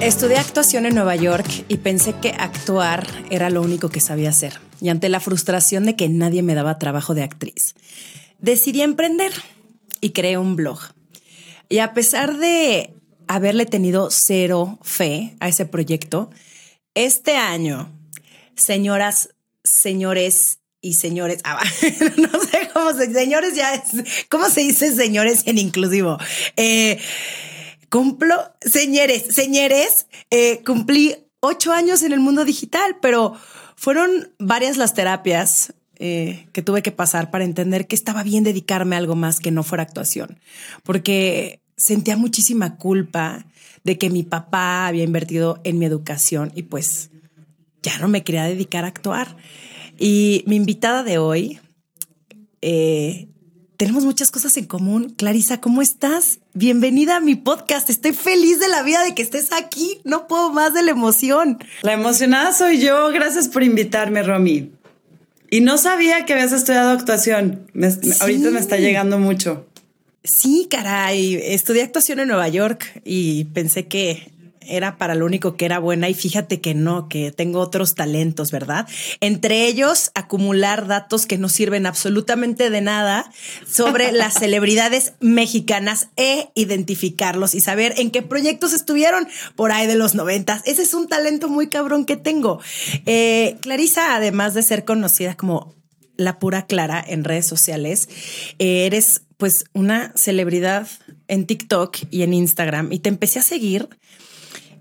Estudié actuación en Nueva York y pensé que actuar era lo único que sabía hacer. Y ante la frustración de que nadie me daba trabajo de actriz, decidí emprender y creé un blog. Y a pesar de haberle tenido cero fe a ese proyecto, este año, señoras, señores y señores, ah, no sé cómo se, señores ya es, ¿cómo se dice señores en inclusivo? Eh, cumplo, señores, señores, eh, cumplí ocho años en el mundo digital, pero fueron varias las terapias eh, que tuve que pasar para entender que estaba bien dedicarme a algo más que no fuera actuación, porque sentía muchísima culpa de que mi papá había invertido en mi educación y pues ya no me quería dedicar a actuar. Y mi invitada de hoy, eh, tenemos muchas cosas en común. Clarisa, ¿cómo estás? Bienvenida a mi podcast. Estoy feliz de la vida de que estés aquí. No puedo más de la emoción. La emocionada soy yo. Gracias por invitarme, Romy. Y no sabía que habías estudiado actuación. Ahorita me está llegando mucho. Sí, caray. Estudié actuación en Nueva York y pensé que era para lo único que era buena y fíjate que no, que tengo otros talentos, ¿verdad? Entre ellos, acumular datos que no sirven absolutamente de nada sobre las celebridades mexicanas e identificarlos y saber en qué proyectos estuvieron por ahí de los noventas. Ese es un talento muy cabrón que tengo. Eh, Clarisa, además de ser conocida como la pura Clara en redes sociales, eh, eres pues una celebridad en TikTok y en Instagram y te empecé a seguir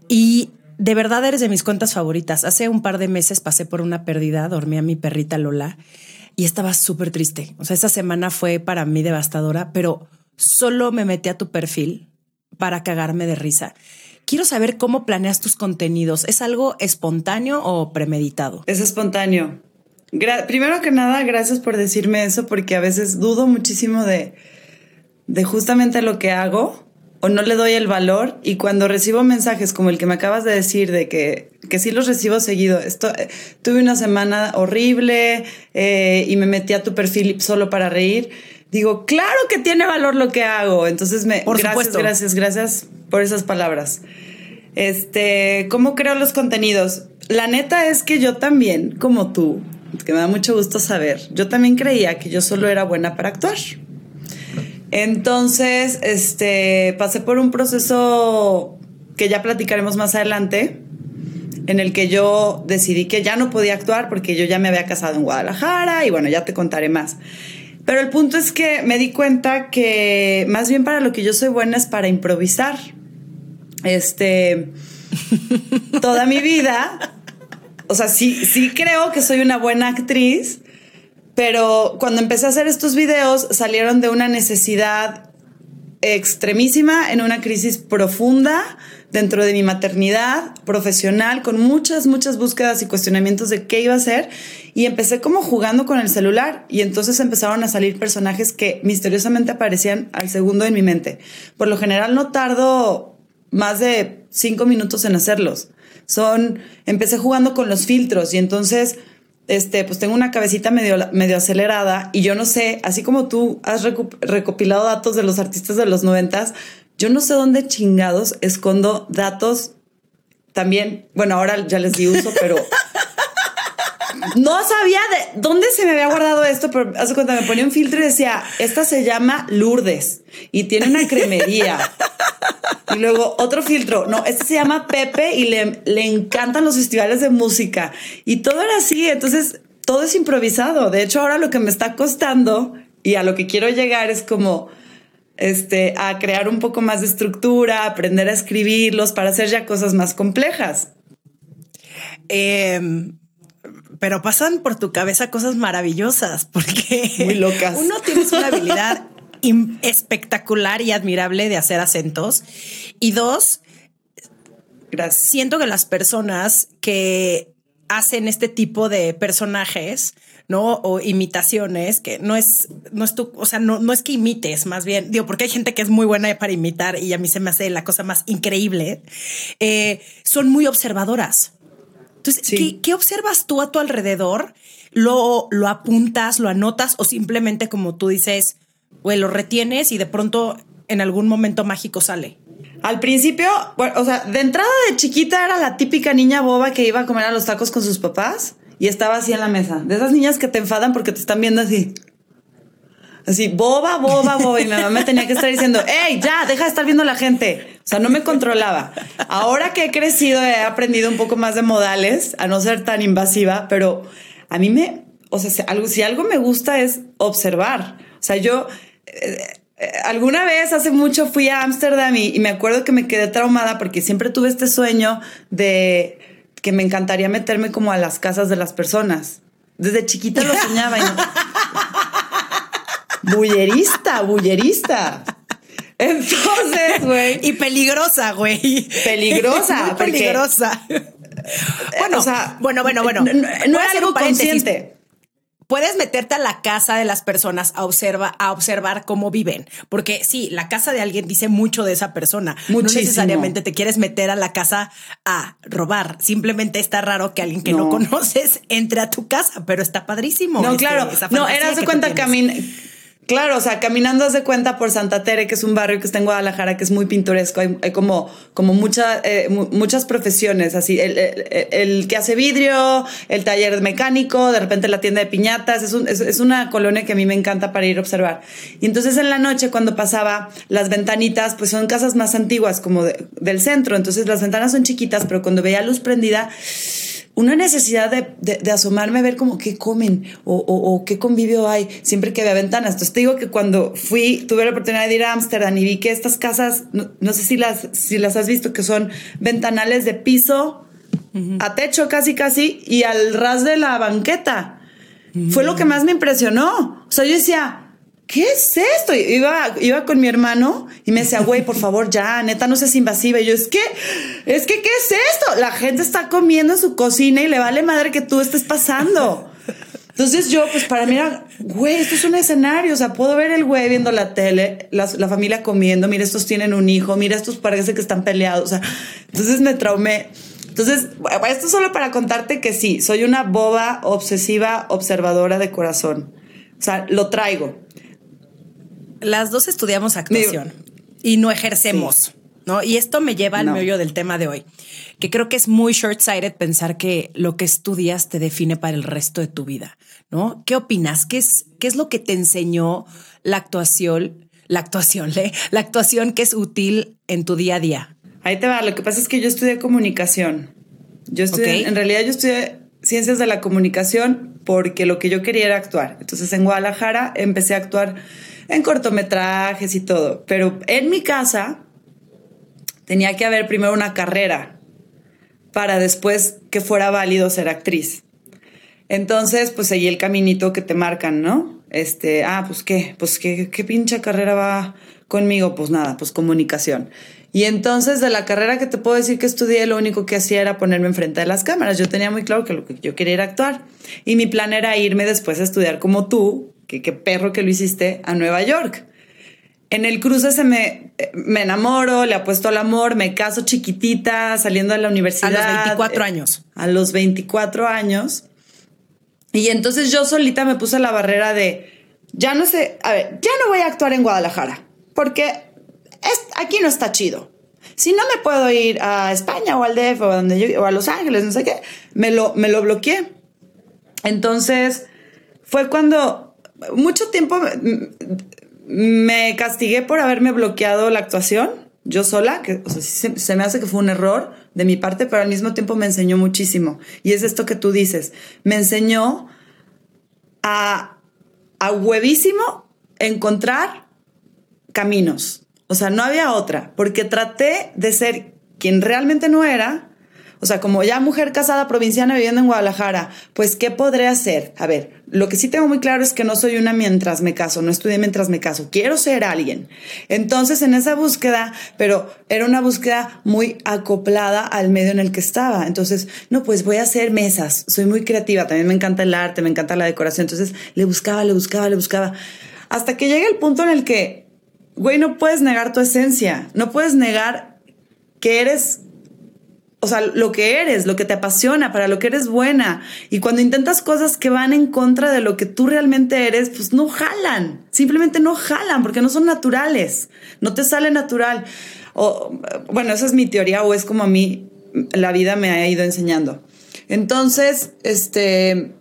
y de verdad eres de mis cuentas favoritas. Hace un par de meses pasé por una pérdida, dormí a mi perrita Lola y estaba súper triste. O sea, esa semana fue para mí devastadora, pero solo me metí a tu perfil para cagarme de risa. Quiero saber cómo planeas tus contenidos. ¿Es algo espontáneo o premeditado? Es espontáneo. Primero que nada, gracias por decirme eso, porque a veces dudo muchísimo de, de justamente lo que hago o no le doy el valor y cuando recibo mensajes como el que me acabas de decir de que, que sí los recibo seguido, esto, eh, tuve una semana horrible eh, y me metí a tu perfil solo para reír, digo, claro que tiene valor lo que hago. Entonces, me, por gracias, supuesto. gracias, gracias por esas palabras. Este, ¿cómo creo los contenidos? La neta es que yo también, como tú, que me da mucho gusto saber, yo también creía que yo solo era buena para actuar. Entonces, este, pasé por un proceso que ya platicaremos más adelante, en el que yo decidí que ya no podía actuar porque yo ya me había casado en Guadalajara y bueno, ya te contaré más. Pero el punto es que me di cuenta que más bien para lo que yo soy buena es para improvisar. Este, toda mi vida, o sea, sí, sí creo que soy una buena actriz, pero cuando empecé a hacer estos videos salieron de una necesidad extremísima en una crisis profunda dentro de mi maternidad profesional con muchas, muchas búsquedas y cuestionamientos de qué iba a hacer y empecé como jugando con el celular y entonces empezaron a salir personajes que misteriosamente aparecían al segundo en mi mente. Por lo general no tardo más de cinco minutos en hacerlos. Son, empecé jugando con los filtros y entonces este, pues tengo una cabecita medio, medio acelerada y yo no sé, así como tú has recopilado datos de los artistas de los noventas, yo no sé dónde chingados escondo datos también. Bueno, ahora ya les di uso, pero no sabía de dónde se me había guardado esto, pero hace cuenta me ponía un filtro y decía, esta se llama Lourdes y tiene una cremería. Y luego otro filtro, no, este se llama Pepe y le, le encantan los festivales de música. Y todo era así, entonces todo es improvisado. De hecho, ahora lo que me está costando y a lo que quiero llegar es como este, a crear un poco más de estructura, aprender a escribirlos para hacer ya cosas más complejas. Eh, pero pasan por tu cabeza cosas maravillosas porque muy locas. Uno tiene una habilidad espectacular y admirable de hacer acentos y dos, Gracias. Siento que las personas que hacen este tipo de personajes, ¿no? O imitaciones, que no es, no es tu, o sea, no, no es que imites, más bien, digo, porque hay gente que es muy buena para imitar y a mí se me hace la cosa más increíble, eh, son muy observadoras. Entonces, ¿qué, ¿qué, observas tú a tu alrededor? ¿Lo, ¿Lo apuntas, lo anotas o simplemente como tú dices, güey, lo retienes y de pronto en algún momento mágico sale? Al principio, bueno, o sea, de entrada de chiquita era la típica niña boba que iba a comer a los tacos con sus papás y estaba así en la mesa. De esas niñas que te enfadan porque te están viendo así. Así, boba, boba, boba. Y mi mamá me tenía que estar diciendo, hey, ya, deja de estar viendo a la gente. O sea, no me controlaba. Ahora que he crecido, he aprendido un poco más de modales, a no ser tan invasiva, pero a mí me, o sea, si algo, si algo me gusta es observar. O sea, yo... Eh, alguna vez hace mucho fui a Ámsterdam y, me acuerdo que me quedé traumada porque siempre tuve este sueño de que me encantaría meterme como a las casas de las personas. Desde chiquita lo soñaba. Bullerista, bullerista. Entonces, güey. Y peligrosa, güey. Peligrosa. Muy peligrosa. Bueno, o sea, bueno, bueno, bueno. No, no, era algo consciente puedes meterte a la casa de las personas a, observa, a observar cómo viven. Porque sí, la casa de alguien dice mucho de esa persona. Muchísimo. No necesariamente te quieres meter a la casa a robar. Simplemente está raro que alguien que no, no conoces entre a tu casa, pero está padrísimo. No, este, claro. No, eras de cuenta camino Claro, o sea, caminando de cuenta por Santa Tere, que es un barrio que está en Guadalajara, que es muy pintoresco, hay, como, como mucha, eh, muchas profesiones, así, el, el, el, que hace vidrio, el taller mecánico, de repente la tienda de piñatas, es, un, es, una colonia que a mí me encanta para ir a observar. Y entonces en la noche, cuando pasaba, las ventanitas, pues son casas más antiguas, como de, del centro, entonces las ventanas son chiquitas, pero cuando veía luz prendida, una necesidad de, de, de, asomarme a ver como qué comen o, o, o, qué convivio hay siempre que había ventanas. Entonces te digo que cuando fui, tuve la oportunidad de ir a Ámsterdam y vi que estas casas, no, no, sé si las, si las has visto, que son ventanales de piso uh -huh. a techo casi casi y al ras de la banqueta. Uh -huh. Fue lo que más me impresionó. O sea, yo decía, ¿qué es esto? Iba, iba con mi hermano y me decía, güey, por favor, ya, neta, no seas invasiva. Y yo, es que, es que, ¿qué es esto? La gente está comiendo en su cocina y le vale madre que tú estés pasando. Entonces yo, pues para mí era, güey, esto es un escenario, o sea, puedo ver el güey viendo la tele, la, la, familia comiendo, mira, estos tienen un hijo, mira, estos parece que están peleados, o sea, entonces me traumé. Entonces, esto es solo para contarte que sí, soy una boba, obsesiva, observadora de corazón. O sea, lo traigo las dos estudiamos actuación y no ejercemos. Sí. ¿No? Y esto me lleva al no. meollo del tema de hoy, que creo que es muy short-sighted pensar que lo que estudias te define para el resto de tu vida, ¿no? ¿Qué opinas? ¿Qué es, qué es lo que te enseñó la actuación, la actuación, ¿le? la actuación que es útil en tu día a día? Ahí te va, lo que pasa es que yo estudié comunicación. Yo estudié, okay. en realidad yo estudié ciencias de la comunicación porque lo que yo quería era actuar. Entonces en Guadalajara empecé a actuar en cortometrajes y todo. Pero en mi casa tenía que haber primero una carrera para después que fuera válido ser actriz. Entonces, pues seguí el caminito que te marcan, ¿no? Este, ah, pues qué, pues qué, qué pinche carrera va conmigo, pues nada, pues comunicación. Y entonces de la carrera que te puedo decir que estudié, lo único que hacía era ponerme enfrente de las cámaras. Yo tenía muy claro que lo que yo quería era actuar. Y mi plan era irme después a estudiar como tú, que qué perro que lo hiciste, a Nueva York. En el cruce se me, me enamoro, le apuesto al amor, me caso chiquitita, saliendo de la universidad. A los 24 años. A los 24 años. Y entonces yo solita me puse la barrera de, ya no sé, a ver, ya no voy a actuar en Guadalajara, porque es, aquí no está chido. Si no me puedo ir a España o al DF o, donde yo, o a Los Ángeles, no sé qué, me lo, me lo bloqueé. Entonces fue cuando mucho tiempo me castigué por haberme bloqueado la actuación yo sola, que se, se, me hace que fue un error de mi parte, pero al mismo tiempo me enseñó muchísimo. Y es esto que tú dices, me enseñó a, a huevísimo encontrar caminos. O sea, no había otra, porque traté de ser quien realmente no era O sea, como ya mujer casada provinciana viviendo en Guadalajara, pues ¿qué podré hacer? A ver, lo que sí tengo muy claro es que no soy una mientras me caso, no estudié mientras me caso, quiero ser alguien. Entonces, en esa búsqueda, pero era una búsqueda muy acoplada al medio en el que estaba. Entonces, no, pues voy a hacer mesas, soy muy creativa, también me encanta el arte, me encanta la decoración. Entonces, le buscaba, le buscaba, le buscaba. Hasta que llega el punto en el que, güey, no puedes negar tu esencia, no puedes negar que eres o sea, lo que eres, lo que te apasiona, para lo que eres buena. Y cuando intentas cosas que van en contra de lo que tú realmente eres, pues no jalan. Simplemente no jalan porque no son naturales. No te sale natural. O, bueno, esa es mi teoría o es como a mí la vida me ha ido enseñando. Entonces, este,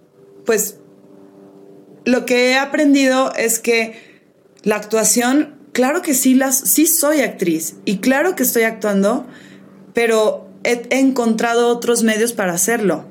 pues lo que he aprendido es que la actuación, claro que sí, las, sí soy actriz y claro que estoy actuando, pero he, encontrado otros medios para hacerlo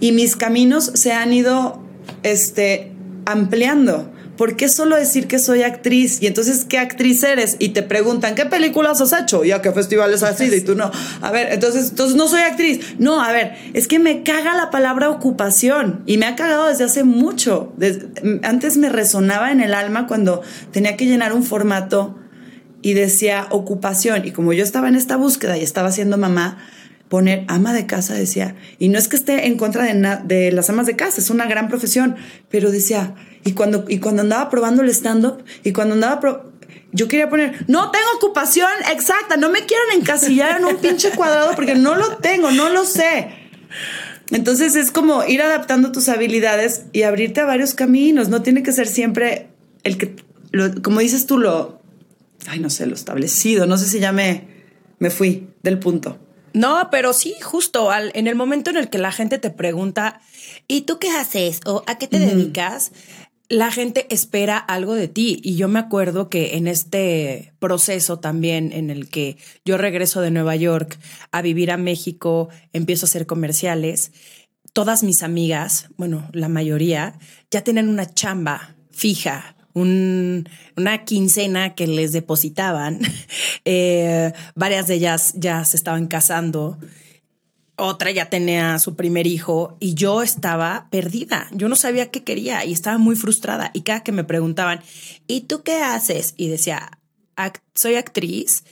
y mis caminos se han ido este, ampliando. ¿Por qué solo decir que soy actriz? Y entonces, ¿qué actriz eres? Y te preguntan, ¿qué películas has hecho? ¿Y a qué festivales has ido? Y tú no. A ver, entonces, entonces no soy actriz. No, a ver, es que me caga la palabra ocupación. Y me ha cagado desde hace mucho. antes me resonaba en el alma cuando tenía que llenar un formato y decía ocupación. Y como yo estaba en esta búsqueda y estaba siendo mamá, poner ama de casa, decía, y no es que esté en contra de, de las amas de casa, es una gran profesión, pero decía, y cuando, y cuando andaba probando el stand-up, y cuando andaba yo quería poner, no tengo ocupación exacta, no me quieran encasillar en un pinche cuadrado porque no lo tengo, no lo sé. Entonces es como ir adaptando tus habilidades y abrirte a varios caminos, no tiene que ser siempre el que, como dices tú, lo, ay, no sé, lo establecido, no sé si ya me, me fui del punto. No, pero sí, justo al, en el momento en el que la gente te pregunta, ¿y tú qué haces? ¿O a qué te dedicas? La gente espera algo de ti. Y yo me acuerdo que en este proceso también en el que yo regreso de Nueva York a vivir a México, empiezo a hacer comerciales, todas mis amigas, bueno, la mayoría, ya tienen una chamba fija una quincena que les depositaban. Eh, varias de ellas ya se estaban casando. Otra ya tenía su primer hijo y yo estaba perdida. Yo no sabía qué quería y estaba muy frustrada. Y cada que me preguntaban, ¿y tú qué haces? Y decía, soy actriz.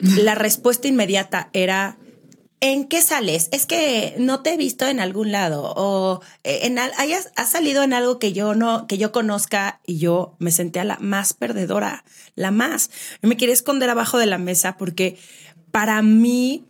La respuesta inmediata era, ¿En qué sales? Es que no te he visto en algún lado o eh, en hayas, has salido en algo que yo no, que yo conozca y yo me senté a la más perdedora, la más. me quería esconder abajo de la mesa porque para mí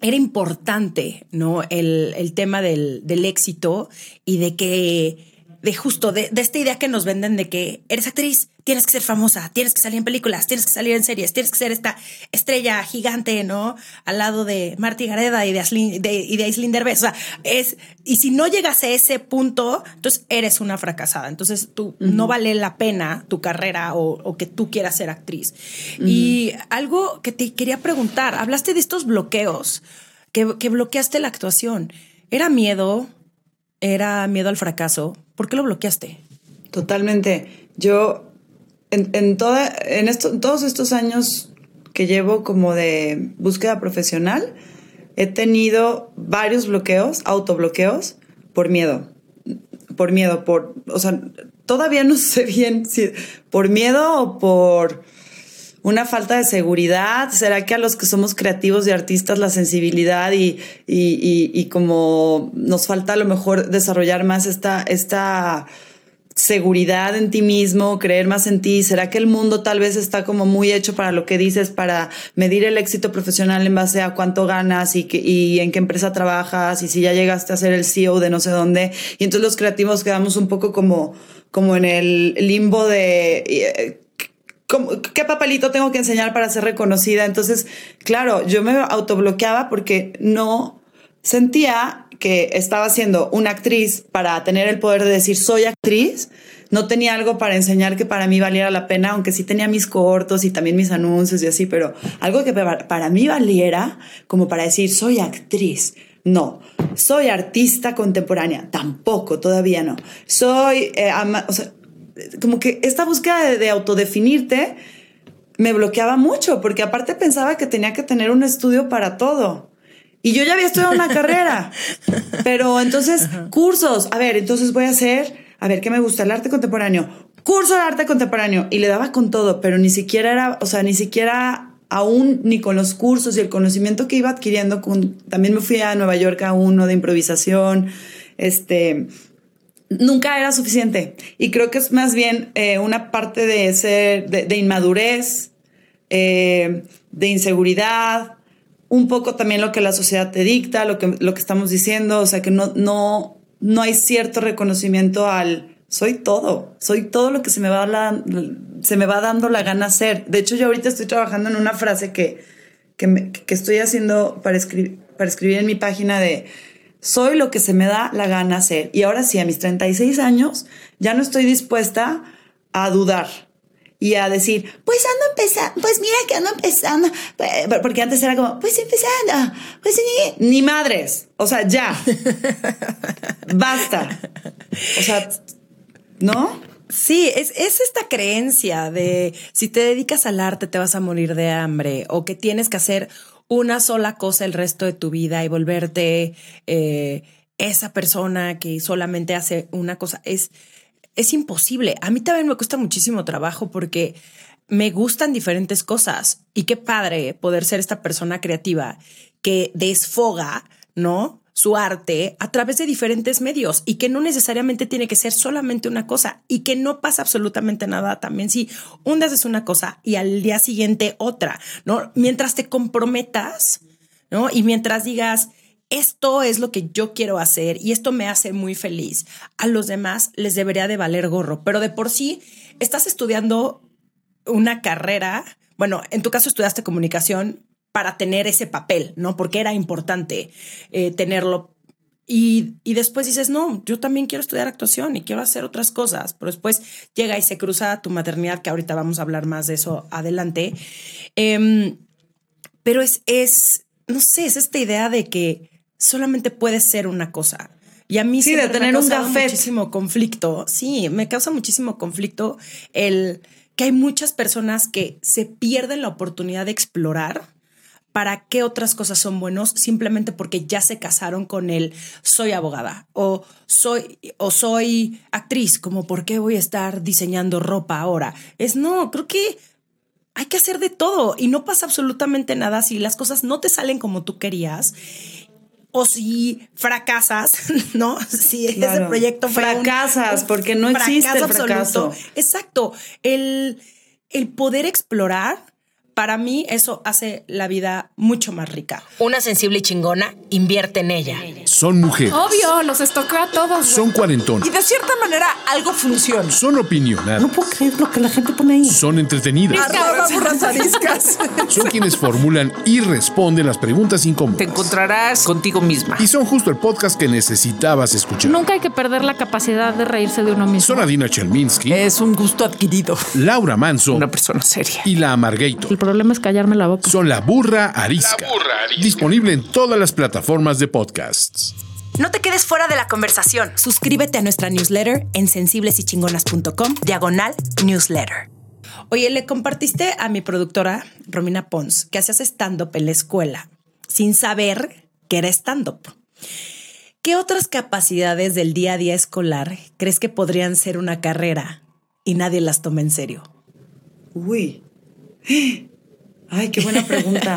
era importante, ¿no? El, el tema del, del éxito y de que de justo, de, esta idea que nos venden de que eres actriz, tienes que ser famosa, tienes que salir en películas, tienes que salir en series, tienes que ser esta estrella gigante, ¿no? Al lado de Marty Gareda y de, Aislinn, de, y O sea, es, y si no llegas a ese punto, entonces eres una fracasada. Entonces tú no vale la pena tu carrera o, que tú quieras ser actriz. Y algo que te quería preguntar, hablaste de estos bloqueos que, que bloqueaste la actuación. ¿Era miedo? ¿Era miedo al fracaso? ¿Por qué lo bloqueaste? Totalmente. Yo, en, toda, en, esto, todos estos años que llevo como de búsqueda profesional, he tenido varios bloqueos, autobloqueos, por miedo. Por miedo, por, o sea, todavía no sé bien si por miedo o por una falta de seguridad? ¿Será que a los que somos creativos y artistas la sensibilidad y, y, y, como nos falta a lo mejor desarrollar más esta, esta seguridad en ti mismo, creer más en ti? ¿Será que el mundo tal vez está como muy hecho para lo que dices, para medir el éxito profesional en base a cuánto ganas y, que, y en qué empresa trabajas y si ya llegaste a ser el CEO de no sé dónde? Y entonces los creativos quedamos un poco como, como en el limbo de eh, ¿qué papelito tengo que enseñar para ser reconocida? Entonces, claro, yo me autobloqueaba porque no sentía que estaba siendo una actriz para tener el poder de decir soy actriz. No tenía algo para enseñar que para mí valiera la pena, aunque sí tenía mis cortos y también mis anuncios y así, pero algo que para mí valiera como para decir soy actriz. No, soy artista contemporánea, tampoco, todavía no. Soy, eh, o sea, como que esta búsqueda de, autodefinirte me bloqueaba mucho, porque aparte pensaba que tenía que tener un estudio para todo. Y yo ya había estudiado una carrera. Pero entonces, cursos. A ver, entonces voy a hacer, a ver, ¿qué me gusta? El arte contemporáneo. Curso de arte contemporáneo. Y le daba con todo, pero ni siquiera era, o sea, ni siquiera aún ni con los cursos y el conocimiento que iba adquiriendo. Con, también me fui a Nueva York a uno de improvisación. Este, nunca era suficiente. Y creo que es más bien eh, una parte de ser, de, inmadurez, eh, de inseguridad, un poco también lo que la sociedad te dicta, lo que, lo que estamos diciendo, o sea que no, no, no hay cierto reconocimiento al soy todo, soy todo lo que se me va, la, se me va dando la gana hacer. De hecho, yo ahorita estoy trabajando en una frase que, que, estoy haciendo para, escribir para escribir en mi página de soy lo que se me da la gana hacer. Y ahora sí, a mis 36 años, ya no estoy dispuesta a dudar y a decir, pues ando empezando, pues mira que ando empezando, porque antes era como, pues empezando, pues ni, ni madres, o sea, ya, basta, o sea, ¿no? Sí, es, es, esta creencia de si te dedicas al arte te vas a morir de hambre o que tienes que hacer una sola cosa el resto de tu vida y volverte eh, esa persona que solamente hace una cosa. Es, es imposible. A mí también me cuesta muchísimo trabajo porque me gustan diferentes cosas y qué padre poder ser esta persona creativa que desfoga, ¿no? su arte a través de diferentes medios y que no necesariamente tiene que ser solamente una cosa y que no pasa absolutamente nada también si un día haces una cosa y al día siguiente otra, ¿no? Mientras te comprometas, ¿no? Y mientras digas, esto es lo que yo quiero hacer y esto me hace muy feliz. A los demás les debería de valer gorro, pero de por sí estás estudiando una carrera, bueno, en tu caso estudiaste comunicación para tener ese papel, ¿no? Porque era importante eh, tenerlo. Y, y, después dices, no, yo también quiero estudiar actuación y quiero hacer otras cosas, pero después llega y se cruza tu maternidad, que ahorita vamos a hablar más de eso adelante. Em, pero es, es, no sé, es esta idea de que solamente puede ser una cosa. Y a mí sí, de tener un café. muchísimo conflicto. Sí, me causa muchísimo conflicto el que hay muchas personas que se pierden la oportunidad de explorar para qué otras cosas son buenos simplemente porque ya se casaron con él soy abogada o soy o soy actriz, como por qué voy a estar diseñando ropa ahora. Es no, creo que hay que hacer de todo y no pasa absolutamente nada si las cosas no te salen como tú querías o si fracasas, ¿no? Si ese proyecto fracasas, porque no existe el fracaso. Exacto. El, el poder explorar para mí eso hace la vida mucho más rica. Una sensible y chingona invierte en ella. Son mujeres. Obvio, los estoqueo a todos. Son cuarentonas. Y de cierta manera algo funciona. Son opinionadas. No puedo creer lo que la gente pone ahí. Son entretenidas. son quienes formulan y responden las preguntas incómodas. Te encontrarás contigo misma. Y son justo el podcast que necesitabas escuchar. Nunca hay que perder la capacidad de reírse de uno mismo. Son Adina Chelminsky. Es un gusto adquirido. Laura Manso. Una persona seria. Y la Amargator problema es callarme la boca. Son la burra arisca. La burra arisca. Disponible en todas las plataformas de podcasts. No te quedes fuera de la conversación. Suscríbete a nuestra newsletter en sensiblesychingonas.com, diagonal newsletter. Oye, le compartiste a mi productora, Romina Pons, que hacías stand-up en la escuela, sin saber que era stand-up. ¿Qué otras capacidades del día a día escolar crees que podrían ser una carrera y nadie las toma en serio? Uy, Ay, qué buena pregunta.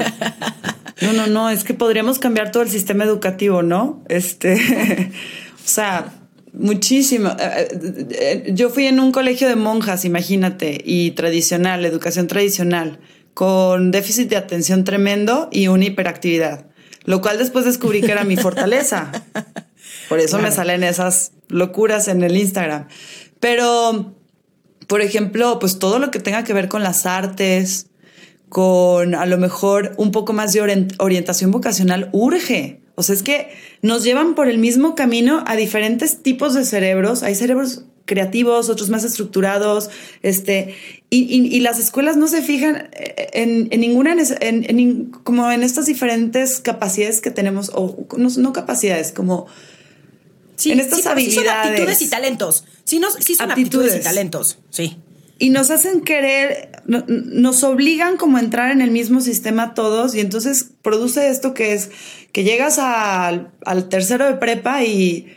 No, no, no, es que podríamos cambiar todo el sistema educativo, ¿no? Este, o sea, muchísimo. Eh, eh, eh, yo fui en un colegio de monjas, imagínate, y tradicional, educación tradicional, con déficit de atención tremendo y una hiperactividad, lo cual después descubrí que era mi fortaleza. Por eso me salen esas locuras en el Instagram. Pero por ejemplo, pues todo lo que tenga que ver con las artes, con a lo mejor un poco más de orientación vocacional, urge. O sea, es que nos llevan por el mismo camino a diferentes tipos de cerebros. Hay cerebros creativos, otros más estructurados, este, y, las escuelas no se fijan en, ninguna, en, como en estas diferentes capacidades que tenemos, o no, capacidades, como en estas habilidades. aptitudes y talentos. Sí, no, sí son aptitudes. y talentos, sí. Y nos hacen querer, no- nos obligan como a entrar en el mismo sistema todos y entonces produce esto que es que llegas al, al tercero de prepa y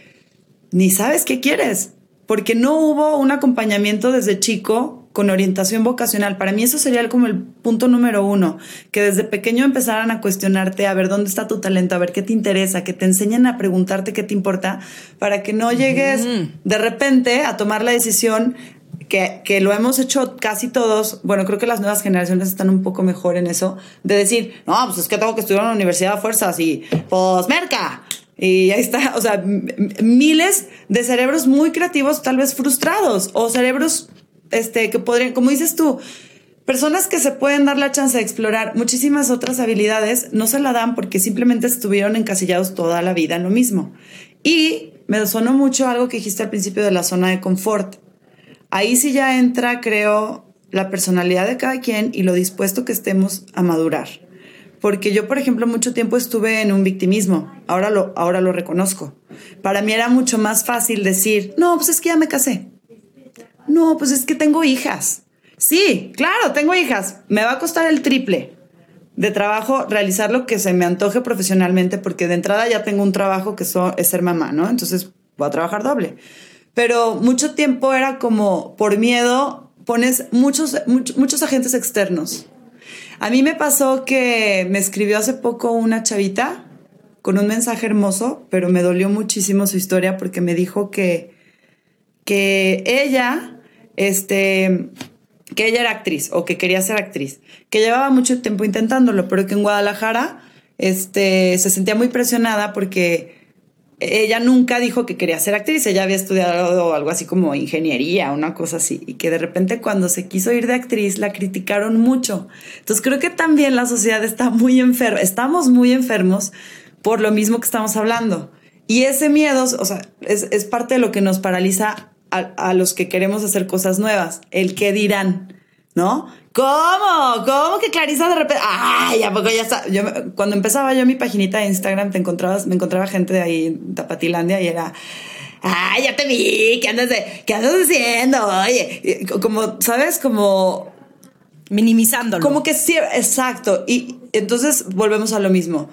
ni sabes qué quieres, porque no hubo un acompañamiento desde chico con orientación vocacional. Para mí eso sería como el punto número uno, que desde pequeño empezaran a cuestionarte, a ver dónde está tu talento, a ver qué te interesa, que te enseñen a preguntarte qué te importa, para que no llegues de repente a tomar la decisión que, que lo hemos hecho casi todos, bueno, creo que las nuevas generaciones están un poco mejor en eso, de decir, no, pues es que tengo que estudiar en la universidad a fuerzas y pues merca. Y ahí está, o sea, miles de cerebros muy creativos, tal vez frustrados, o cerebros este, que podrían, como dices tú, personas que se pueden dar la chance de explorar muchísimas otras habilidades, no se la dan porque simplemente estuvieron encasillados toda la vida en lo mismo. Y me sonó mucho algo que dijiste al principio de la zona de confort. Ahí sí ya entra, creo, la personalidad de cada quien y lo dispuesto que estemos a madurar. Porque yo, por ejemplo, mucho tiempo estuve en un victimismo. Ahora lo, ahora lo reconozco. Para mí era mucho más fácil decir, no, pues es que ya me casé. No, pues es que tengo hijas. Sí, claro, tengo hijas. Me va a costar el triple de trabajo realizar lo que se me antoje profesionalmente, porque de entrada ya tengo un trabajo que es ser mamá, ¿no? Entonces voy a trabajar doble. Pero mucho tiempo era como por miedo pones muchos, much- muchos agentes externos. A mí me pasó que me escribió hace poco una chavita con un mensaje hermoso, pero me dolió muchísimo su historia porque me dijo que, que ella, este, que ella era actriz o que quería ser actriz, que llevaba mucho tiempo intentándolo, pero que en Guadalajara, este, se sentía muy presionada porque ella nunca dijo que quería ser actriz, ella había estudiado algo así como ingeniería, una cosa así, y que de repente cuando se quiso ir de actriz la criticaron mucho. Entonces creo que también la sociedad está muy enferma, estamos muy enfermos por lo mismo que estamos hablando. Y ese miedo, o sea, es, es parte de lo que nos paraliza a, a los que queremos hacer cosas nuevas, el qué dirán, ¿no? ¿Cómo? ¿Cómo que Clarisa de repente? ¡Ay! ¿A poco ya está? Yo, cuando empezaba yo mi paginita de Instagram, te encontrabas, me encontraba gente de ahí en Tapatilandia y era. ¡Ay, ya te vi! ¿Qué andas, de, ¿qué andas haciendo? Oye, como, ¿sabes? Como Minimizándolo. como que sí, exacto. Y entonces volvemos a lo mismo.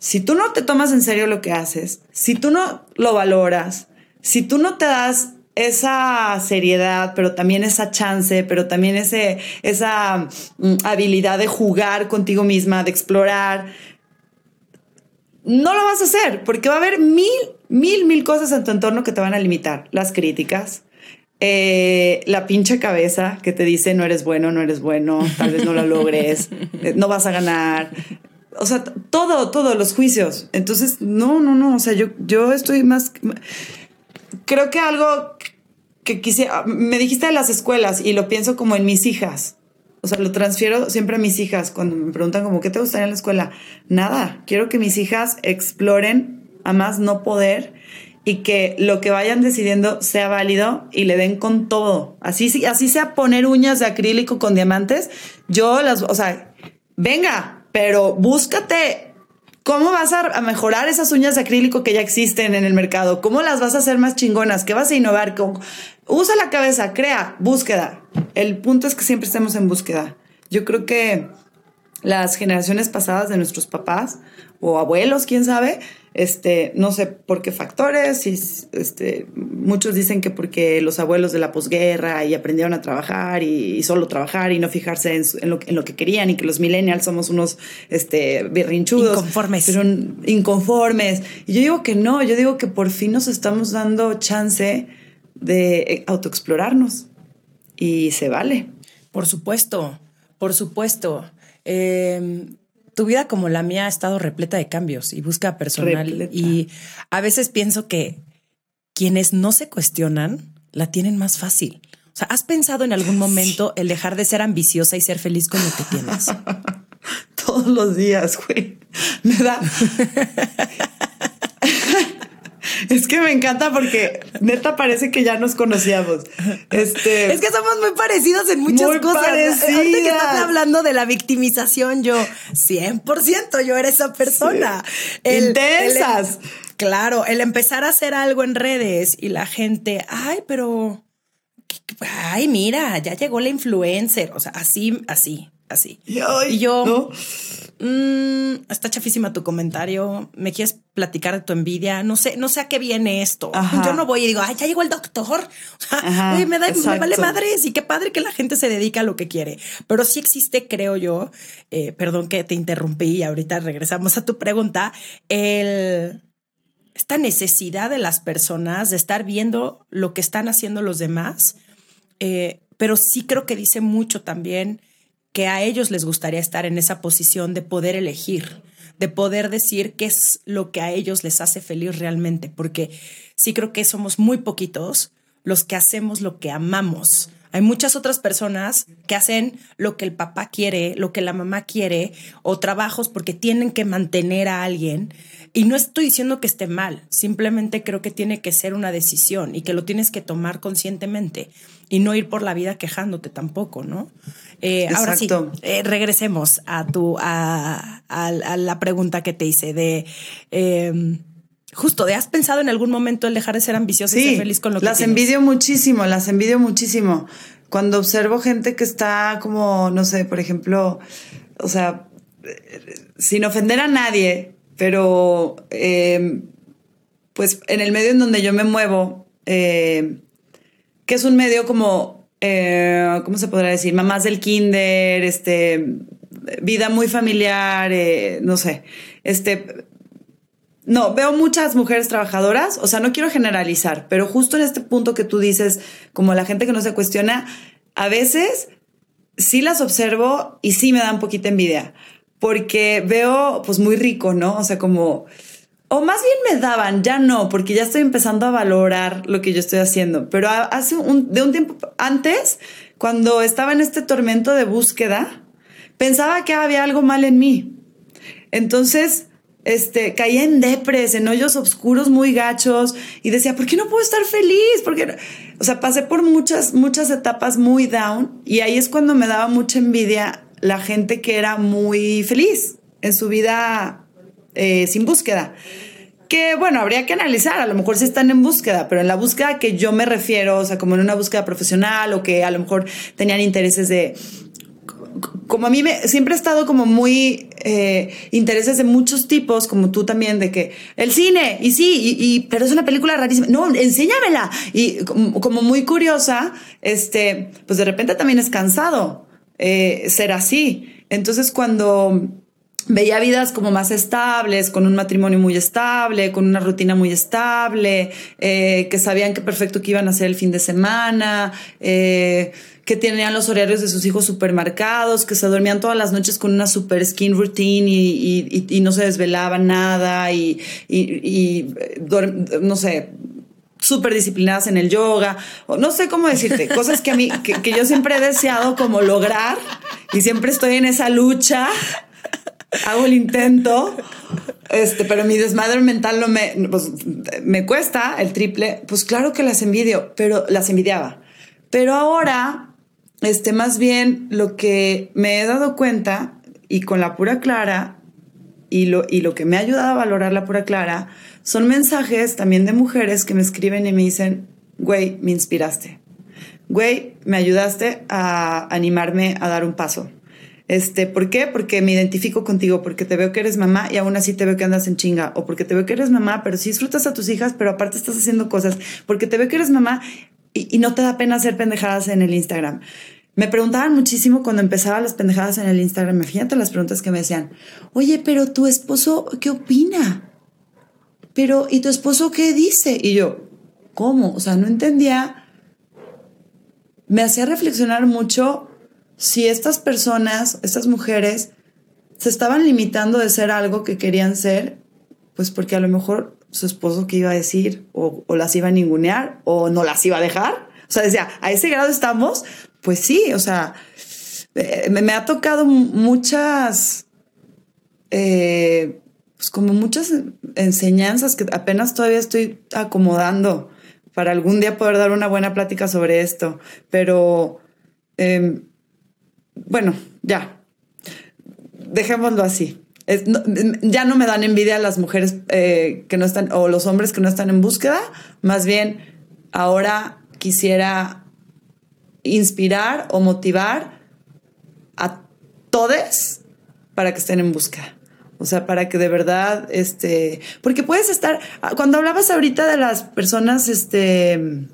Si tú no te tomas en serio lo que haces, si tú no lo valoras, si tú no te das esa seriedad, pero también esa chance, pero también ese, esa mm, habilidad de jugar contigo misma, de explorar, no lo vas a hacer porque va a haber mil, mil, mil cosas en tu entorno que te van a limitar. Las críticas, eh, la pinche cabeza que te dice no eres bueno, no eres bueno, tal vez no lo logres, eh, no vas a ganar. O sea, todo, todo, los juicios. Entonces, no, no, no. O sea, yo, yo estoy más. Creo que algo que quisiera. Me dijiste de las escuelas y lo pienso como en mis hijas. O sea, lo transfiero siempre a mis hijas cuando me preguntan como, ¿qué te gustaría en la escuela? Nada, quiero que mis hijas exploren a más no poder y que lo que vayan decidiendo sea válido y le den con todo. Así, sí- así sea poner uñas de acrílico con diamantes, yo las, o sea, venga, pero búscate ¿Cómo vas a mejorar esas uñas de acrílico que ya existen en el mercado? ¿Cómo las vas a hacer más chingonas? ¿Qué vas a innovar? ¿Cómo? Usa la cabeza, crea, búsqueda. El punto es que siempre estemos en búsqueda. Yo creo que las generaciones pasadas de nuestros papás o abuelos, quién sabe, este, no sé por qué factores, y, este, muchos dicen que porque los abuelos de la posguerra y aprendieron a trabajar y, y solo trabajar y no fijarse en, su- en lo, en lo que querían y que los millennials somos unos este, berrinchudos. Inconformes. Pero inconformes. Y yo digo que no, yo digo que por fin nos estamos dando chance de eh, autoexplorarnos y se vale. Por supuesto, por supuesto. Eh, tu vida como la mía ha estado repleta de cambios y busca personal. Repleta. Y a veces pienso que quienes no se cuestionan la tienen más fácil. O sea, ¿has pensado en algún momento el dejar de ser ambiciosa y ser feliz con lo que tienes? Todos los días, güey. Me da. es que me encanta porque neta parece que ya nos conocíamos. Este. Es que somos muy parecidos en muchas Muy cosas. Ahorita que estás hablando de la victimización, yo 100% yo era esa persona. Intensas. el- claro, el empezar a hacer algo en redes y la gente, ay, pero ¿qué- ay, mira, ya llegó la influencer. O sea, así, así, así. Y, ay, y yo, ¿no? "Mm, está chafísima tu comentario. ¿Me quieres platicar de tu envidia? No sé, no sé a qué viene esto. Ajá. Yo no voy y digo, ay, ya llegó el doctor. O sea, Ajá, güey, me, da, me vale madres y qué padre que la gente se dedica a lo que quiere. Pero sí existe, creo yo, eh, perdón que te interrumpí y ahorita regresamos a tu pregunta, el esta necesidad de las personas de estar viendo lo que están haciendo los demás, eh, pero sí creo que dice mucho también que a ellos les gustaría estar en esa posición de poder elegir, de poder decir qué es lo que a ellos les hace feliz realmente, porque sí creo que somos muy poquitos los que hacemos lo que amamos. Hay muchas otras personas que hacen lo que el papá quiere, lo que la mamá quiere, o trabajos porque tienen que mantener a alguien. Y no estoy diciendo que esté mal, simplemente creo que tiene que ser una decisión y que lo tienes que tomar conscientemente y no ir por la vida quejándote tampoco, ¿no? Eh, ahora sí, eh, regresemos a tu a, a- a la pregunta que te hice de eh, justo de has pensado en algún momento el dejar de ser ambicioso y ser feliz con lo que las tienes? envidio muchísimo, las envidio muchísimo. Cuando observo gente que está como, no sé, por ejemplo, o sea, sin ofender a nadie, pero eh, pues en el medio en donde yo me muevo, eh, que es un medio como, eh, ¿cómo se podrá decir? Mamás del kinder, este, vida muy familiar, eh, no sé, este, no, veo muchas mujeres trabajadoras, o sea, no quiero generalizar, pero justo en este punto que tú dices, como la gente que no se cuestiona, a veces sí las observo y sí me dan poquita envidia, porque veo pues muy rico, ¿no? O sea, como, o más bien me daban, ya no, porque ya estoy empezando a valorar lo que yo estoy haciendo, pero hace un, de un tiempo antes, cuando estaba en este tormento de búsqueda, pensaba que había algo mal en mí. Entonces, este, caía en depres, en hoyos oscuros muy gachos y decía, ¿por qué no puedo estar feliz? ¿Por qué no?". O sea, pasé por muchas, muchas etapas muy down y ahí es cuando me daba mucha envidia la gente que era muy feliz en su vida eh, sin búsqueda. Que bueno, habría que analizar, a lo mejor sí están en búsqueda, pero en la búsqueda que yo me refiero, o sea, como en una búsqueda profesional o que a lo mejor tenían intereses de como a mí me siempre he estado como muy eh, intereses de muchos tipos, como tú también, de que el cine, y sí, y, y- pero es una película rarísima. No, enséñamela. Y como, como muy curiosa, este, pues de repente también es cansado eh, ser así. Entonces, cuando veía vidas como más estables, con un matrimonio muy estable, con una rutina muy estable, eh, que sabían que perfecto que iban a hacer el fin de semana, eh, que tenían los horarios de sus hijos supermercados, que se dormían todas las noches con una super skin routine y, y- y- no se desvelaban nada y, no sé, súper disciplinadas en el yoga, no sé cómo decirte, cosas que a mí, que, que yo siempre he deseado como lograr y siempre estoy en esa lucha, hago el intento, este, pero mi desmadre mental no me, pues, me cuesta el triple, pues claro que las envidio, pero las envidiaba. Pero ahora, este, más bien lo que me he dado cuenta y con la pura clara y lo, y lo que me ha ayudado a valorar la pura clara son mensajes también de mujeres que me escriben y me dicen, güey, me inspiraste. Güey, me ayudaste a animarme a dar un paso. Este, ¿por qué? Porque me identifico contigo, porque te veo que eres mamá y aún así te veo que andas en chinga, o porque te veo que eres mamá, pero sí disfrutas a tus hijas, pero aparte estás haciendo cosas, porque te veo que eres mamá y, no te da pena hacer pendejadas en el Instagram. Me preguntaban muchísimo cuando empezaba las pendejadas en el Instagram, fíjate las preguntas que me decían, oye, pero tu esposo, ¿qué opina? Pero, ¿y tu esposo qué dice? Y yo, ¿cómo? O sea, no entendía. Me hacía reflexionar mucho si estas personas, estas mujeres, se estaban limitando de ser algo que querían ser, pues porque a lo mejor su esposo que iba a decir, o, las iba a ningunear, o no las iba a dejar. O sea, decía, a ese grado estamos, pues sí, o sea, eh, me, ha tocado muchas, eh, pues como muchas enseñanzas que apenas todavía estoy acomodando para algún día poder dar una buena plática sobre esto, pero eh, bueno, ya, dejémoslo así. Es, ya no me dan envidia las mujeres eh, que no están o los hombres que no están en búsqueda, más bien ahora quisiera inspirar o motivar a todos para que estén en búsqueda. O sea, para que de verdad, este, porque puedes estar, cuando hablabas ahorita de las personas, este,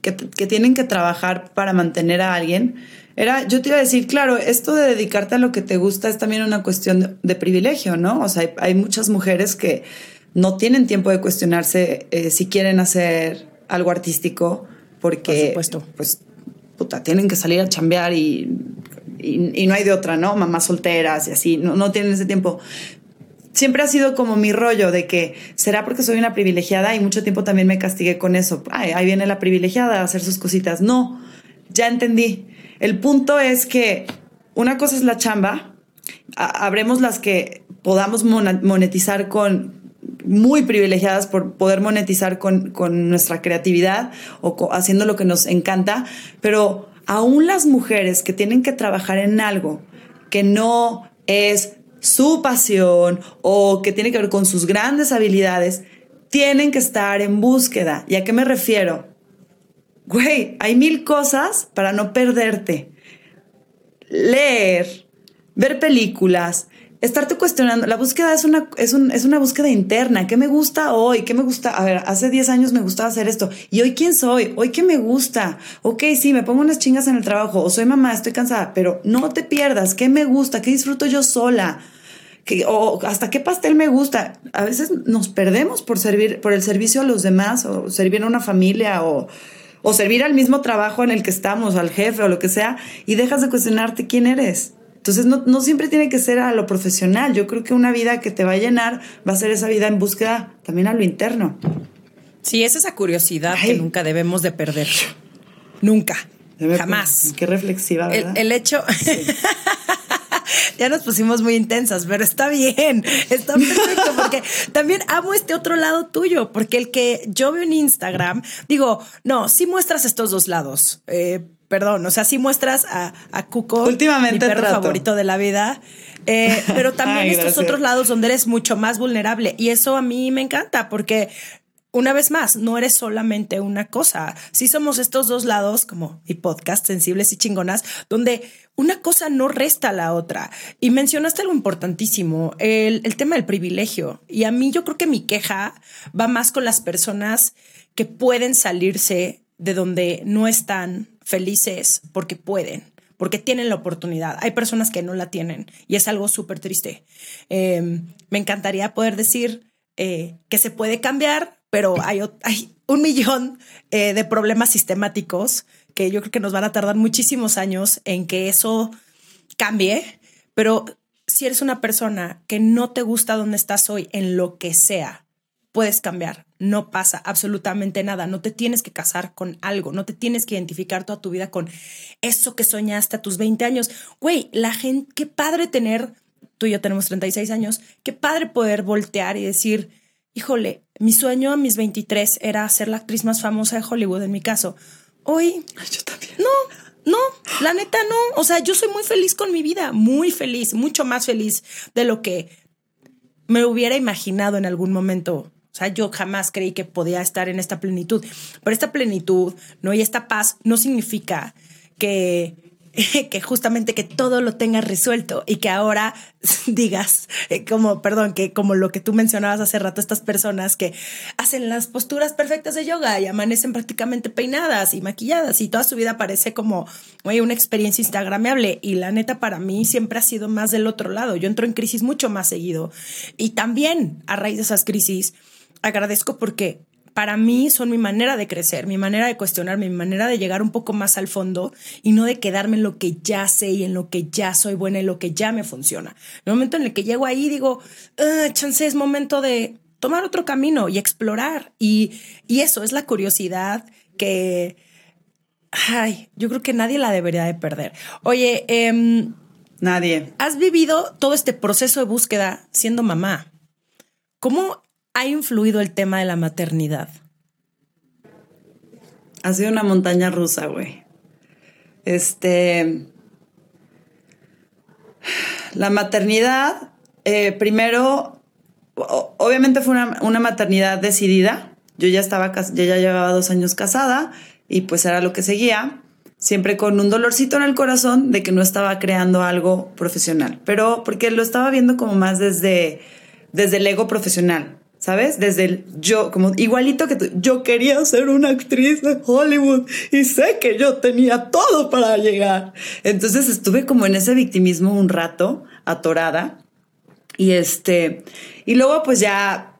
que, que tienen que trabajar para mantener a alguien, era, yo te iba a decir, claro, esto de dedicarte a lo que te gusta es también una cuestión de, de privilegio, ¿no? O sea, hay, hay, muchas mujeres que no tienen tiempo de cuestionarse eh, si quieren hacer algo artístico porque, Por supuesto. pues, puta, tienen que salir a chambear y, y, y, no hay de otra, ¿no? Mamás solteras y así, no, no tienen ese tiempo. Siempre ha sido como mi rollo de que será porque soy una privilegiada y mucho tiempo también me castigué con eso. Ay, ahí viene la privilegiada a hacer sus cositas. No, ya entendí. El punto es que una cosa es la chamba, habremos las que podamos monetizar con muy privilegiadas por poder monetizar con, con nuestra creatividad o haciendo lo que nos encanta, pero aún las mujeres que tienen que trabajar en algo que no es su pasión o que tiene que ver con sus grandes habilidades, tienen que estar en búsqueda. ¿Y a qué me refiero? Güey, hay mil cosas para no perderte. Leer, ver películas, estarte cuestionando. La búsqueda es una, es, un, es una búsqueda interna. ¿Qué me gusta hoy? ¿Qué me gusta? A ver, hace 10 años me gustaba hacer esto. ¿Y hoy quién soy? ¿Hoy qué me gusta? Ok, sí, me pongo unas chingas en el trabajo o soy mamá, estoy cansada, pero no te pierdas. ¿Qué me gusta? ¿Qué disfruto yo sola? ¿Qué, o hasta qué pastel me gusta. A veces nos perdemos por servir, por el servicio a los demás o servir a una familia o o servir al mismo trabajo en el que estamos, al jefe o lo que sea, y dejas de cuestionarte quién eres. Entonces no, no, siempre tiene que ser a lo profesional. Yo creo que una vida que te va a llenar va a ser esa vida en búsqueda también a lo interno. Sí, es esa curiosidad Ay. que nunca debemos de perder. Nunca. Jamás. Qué reflexiva, ¿verdad? El, el hecho... Sí. ya nos pusimos muy intensas, pero está bien, está perfecto, porque también amo este otro lado tuyo, porque el que yo veo en Instagram, digo, no, sí muestras estos dos lados. Eh, perdón, o sea, sí muestras a, a Cuco, Últimamente mi perro trato. favorito de la vida, eh, pero también Ay, estos gracias. otros lados donde eres mucho más vulnerable y eso a mí me encanta porque una vez más, no eres solamente una cosa. Sí somos estos dos lados, como mi podcast, sensibles y chingonas, donde una cosa no resta a la otra. Y mencionaste algo importantísimo, el, el, tema del privilegio. Y a mí yo creo que mi queja va más con las personas que pueden salirse de donde no están felices porque pueden porque tienen la oportunidad. Hay personas que no la tienen y es algo súper triste. Eh, me encantaría poder decir eh, que se puede cambiar, pero hay, un millón eh, de problemas sistemáticos que yo creo que nos van a tardar muchísimos años en que eso cambie, pero si eres una persona que no te gusta donde estás hoy, en lo que sea, puedes cambiar. No pasa absolutamente nada. No te tienes que casar con algo. No te tienes que identificar toda tu vida con eso que soñaste a tus 20 años. Güey, la gente, qué padre tener, tú y yo tenemos 36 años, qué padre poder voltear y decir, híjole, mi sueño a mis 23 era ser la actriz más famosa de Hollywood, en mi caso. Hoy... Yo también. No, no, la neta no. O sea, yo soy muy feliz con mi vida, muy feliz, mucho más feliz de lo que me hubiera imaginado en algún momento. O sea, yo jamás creí que podía estar en esta plenitud. Pero esta plenitud, ¿no? Y esta paz no significa que que justamente que todo lo tengas resuelto y que ahora digas, eh, como, perdón, que como lo que tú mencionabas hace rato, estas personas que hacen las posturas perfectas de yoga y amanecen prácticamente peinadas y maquilladas y toda su vida parece como, oye, una experiencia instagramable y la neta para mí siempre ha sido más del otro lado. Yo entro en crisis mucho más seguido y también a raíz de esas crisis agradezco porque para mí son mi manera de crecer, mi manera de cuestionarme, mi manera de llegar un poco más al fondo y no de quedarme en lo que ya sé y en lo que ya soy buena, en lo que ya me funciona. El momento en el que llego ahí digo, uh, chance es momento de tomar otro camino y explorar. Y, y eso es la curiosidad que, ay, yo creo que nadie la debería de perder. Oye, eh, nadie. Has vivido todo este proceso de búsqueda siendo mamá. ¿Cómo ha influido el tema de la maternidad? Ha sido una montaña rusa, güey. Este. La maternidad, eh, primero, obviamente fue una, una, maternidad decidida. Yo ya estaba, ya llevaba dos años casada y pues era lo que seguía, siempre con un dolorcito en el corazón de que no estaba creando algo profesional, pero porque lo estaba viendo como más desde, desde el ego profesional. ¿Sabes? Desde el yo, como igualito que tú, yo quería ser una actriz de Hollywood y sé que yo tenía todo para llegar. Entonces estuve como en ese victimismo un rato, atorada. Y este, y luego pues ya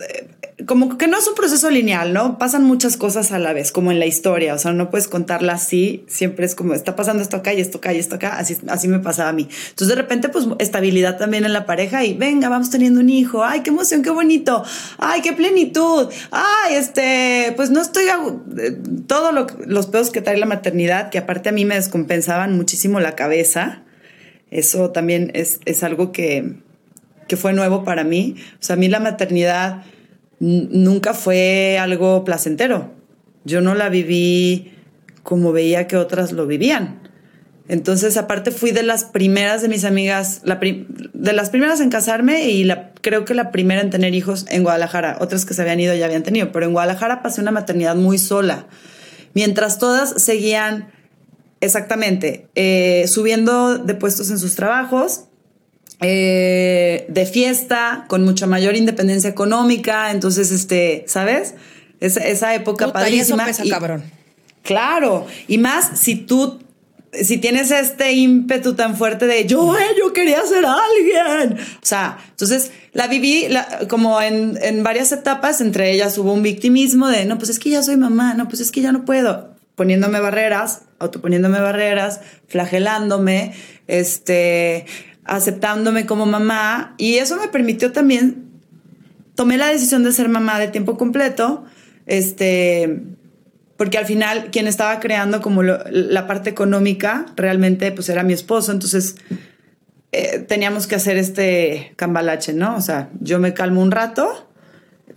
eh, como que no es un proceso lineal, ¿no? Pasan muchas cosas a la vez, como en la historia, o sea, no puedes contarla así, siempre es como está pasando esto acá y esto acá y esto acá, así, así me pasaba a mí. Entonces de repente pues estabilidad también en la pareja y venga, vamos teniendo un hijo, ay, qué emoción, qué bonito, ay, qué plenitud, ay, este, pues no estoy, todos los pedos que trae la maternidad, que aparte a mí me descompensaban muchísimo la cabeza, eso también es, es algo que, que fue nuevo para mí, o sea, a mí la maternidad nunca fue algo placentero. Yo no la viví como veía que otras lo vivían. Entonces, aparte fui de las primeras de mis amigas, de las primeras en casarme y la, creo que la primera en tener hijos en Guadalajara. Otras que se habían ido ya habían tenido, pero en Guadalajara pasé una maternidad muy sola. Mientras todas seguían exactamente eh, subiendo de puestos en sus trabajos, eh, de fiesta, con mucha mayor independencia económica. Entonces, este, ¿sabes? Esa, esa época Puta, padrísima. Y eso pesa, cabrón. Claro. Y más si tú, si tienes este ímpetu tan fuerte de yo, eh, yo quería ser alguien. O sea, entonces la viví como en, en varias etapas. Entre ellas hubo un victimismo de no, pues es que ya soy mamá, no, pues es que ya no puedo. Poniéndome barreras, autoponiéndome barreras, flagelándome, este aceptándome como mamá y eso me permitió también, tomé la decisión de ser mamá de tiempo completo, este, porque al final quien estaba creando como la parte económica realmente pues era mi esposo, entonces eh, teníamos que hacer este cambalache, ¿no? O sea, yo me calmo un rato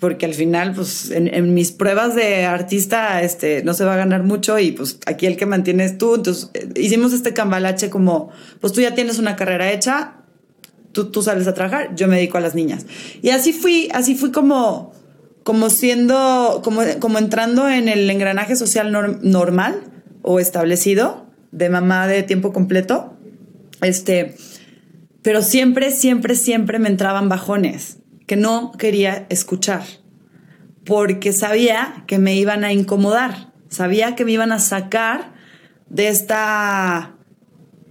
porque al final, pues en, mis pruebas de artista, este, no se va a ganar mucho y pues aquí el que mantienes tú. Entonces eh, hicimos este cambalache como, pues tú ya tienes una carrera hecha, tú, tú sales a trabajar, yo me dedico a las niñas. Y así fui, así fui como, como siendo, como, como entrando en el engranaje social normal o establecido de mamá de tiempo completo. Este, pero siempre, siempre, siempre me entraban bajones que no quería escuchar, porque sabía que me iban a incomodar, sabía que me iban a sacar de esta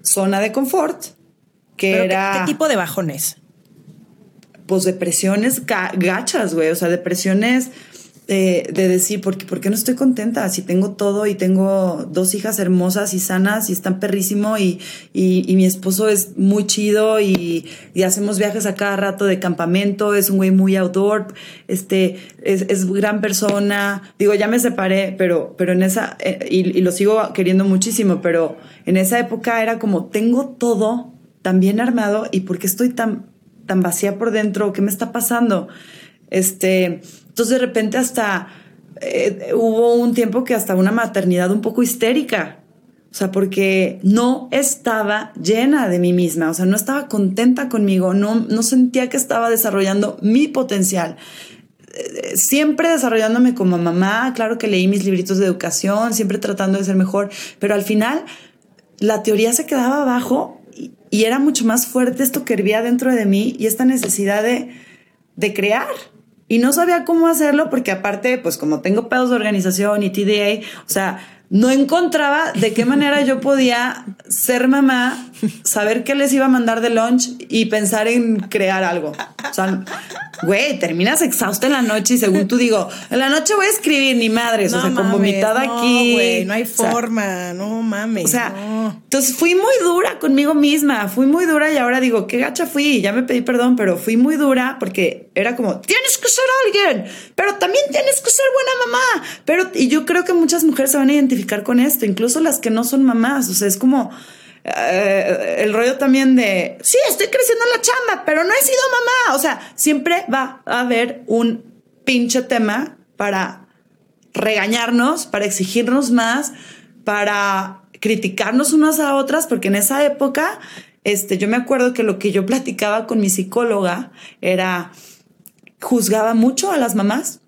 zona de confort, que era... ¿qué, tipo de bajones? Pues depresiones gachas, güey, o sea, depresiones de, decir, ¿por qué, ¿por qué no estoy contenta? Si tengo todo y tengo dos hijas hermosas y sanas y están perrísimo y, y, mi esposo es muy chido y, y, hacemos viajes a cada rato de campamento, es un güey muy outdoor, este, es, es gran persona. Digo, ya me separé, pero, pero en esa, eh, y, y lo sigo queriendo muchísimo, pero en esa época era como, tengo todo tan bien armado y ¿por qué estoy tan, tan vacía por dentro? ¿Qué me está pasando? Este, entonces de repente hasta eh, hubo un tiempo que hasta una maternidad un poco histérica. O sea, porque no estaba llena de mí misma, o sea, no estaba contenta conmigo, no, no sentía que estaba desarrollando mi potencial. Eh, siempre desarrollándome como mamá, claro que leí mis libritos de educación, siempre tratando de ser mejor, pero al final la teoría se quedaba abajo y, y era mucho más fuerte esto que hervía dentro de mí y esta necesidad de, de crear. Y no sabía cómo hacerlo porque aparte, pues como tengo pedos de organización y TDA, o sea, no encontraba de qué manera yo podía ser mamá, saber qué les iba a mandar de lunch y pensar en crear algo. O sea, güey, terminas exhausta en la noche y según tú digo, en la noche voy a escribir ni madres, o sea, con vomitada no, aquí. no hay forma, no mames. O sea, entonces fui muy dura conmigo misma, fui muy dura y ahora digo, qué gacha fui, ya me pedí perdón, pero fui muy dura porque era como, tienes que ser alguien, pero también tienes que ser buena mamá. Pero, y yo creo que muchas mujeres se van a identificar con esto, incluso las que no son mamás. O sea, es como eh, el rollo también de, sí, estoy creciendo en la chamba, pero no he sido mamá. O sea, siempre va a haber un pinche tema para regañarnos, para exigirnos más, para criticarnos unas a otras, porque en esa época, este, yo me acuerdo que lo que yo platicaba con mi psicóloga era, juzgaba mucho a las mamás.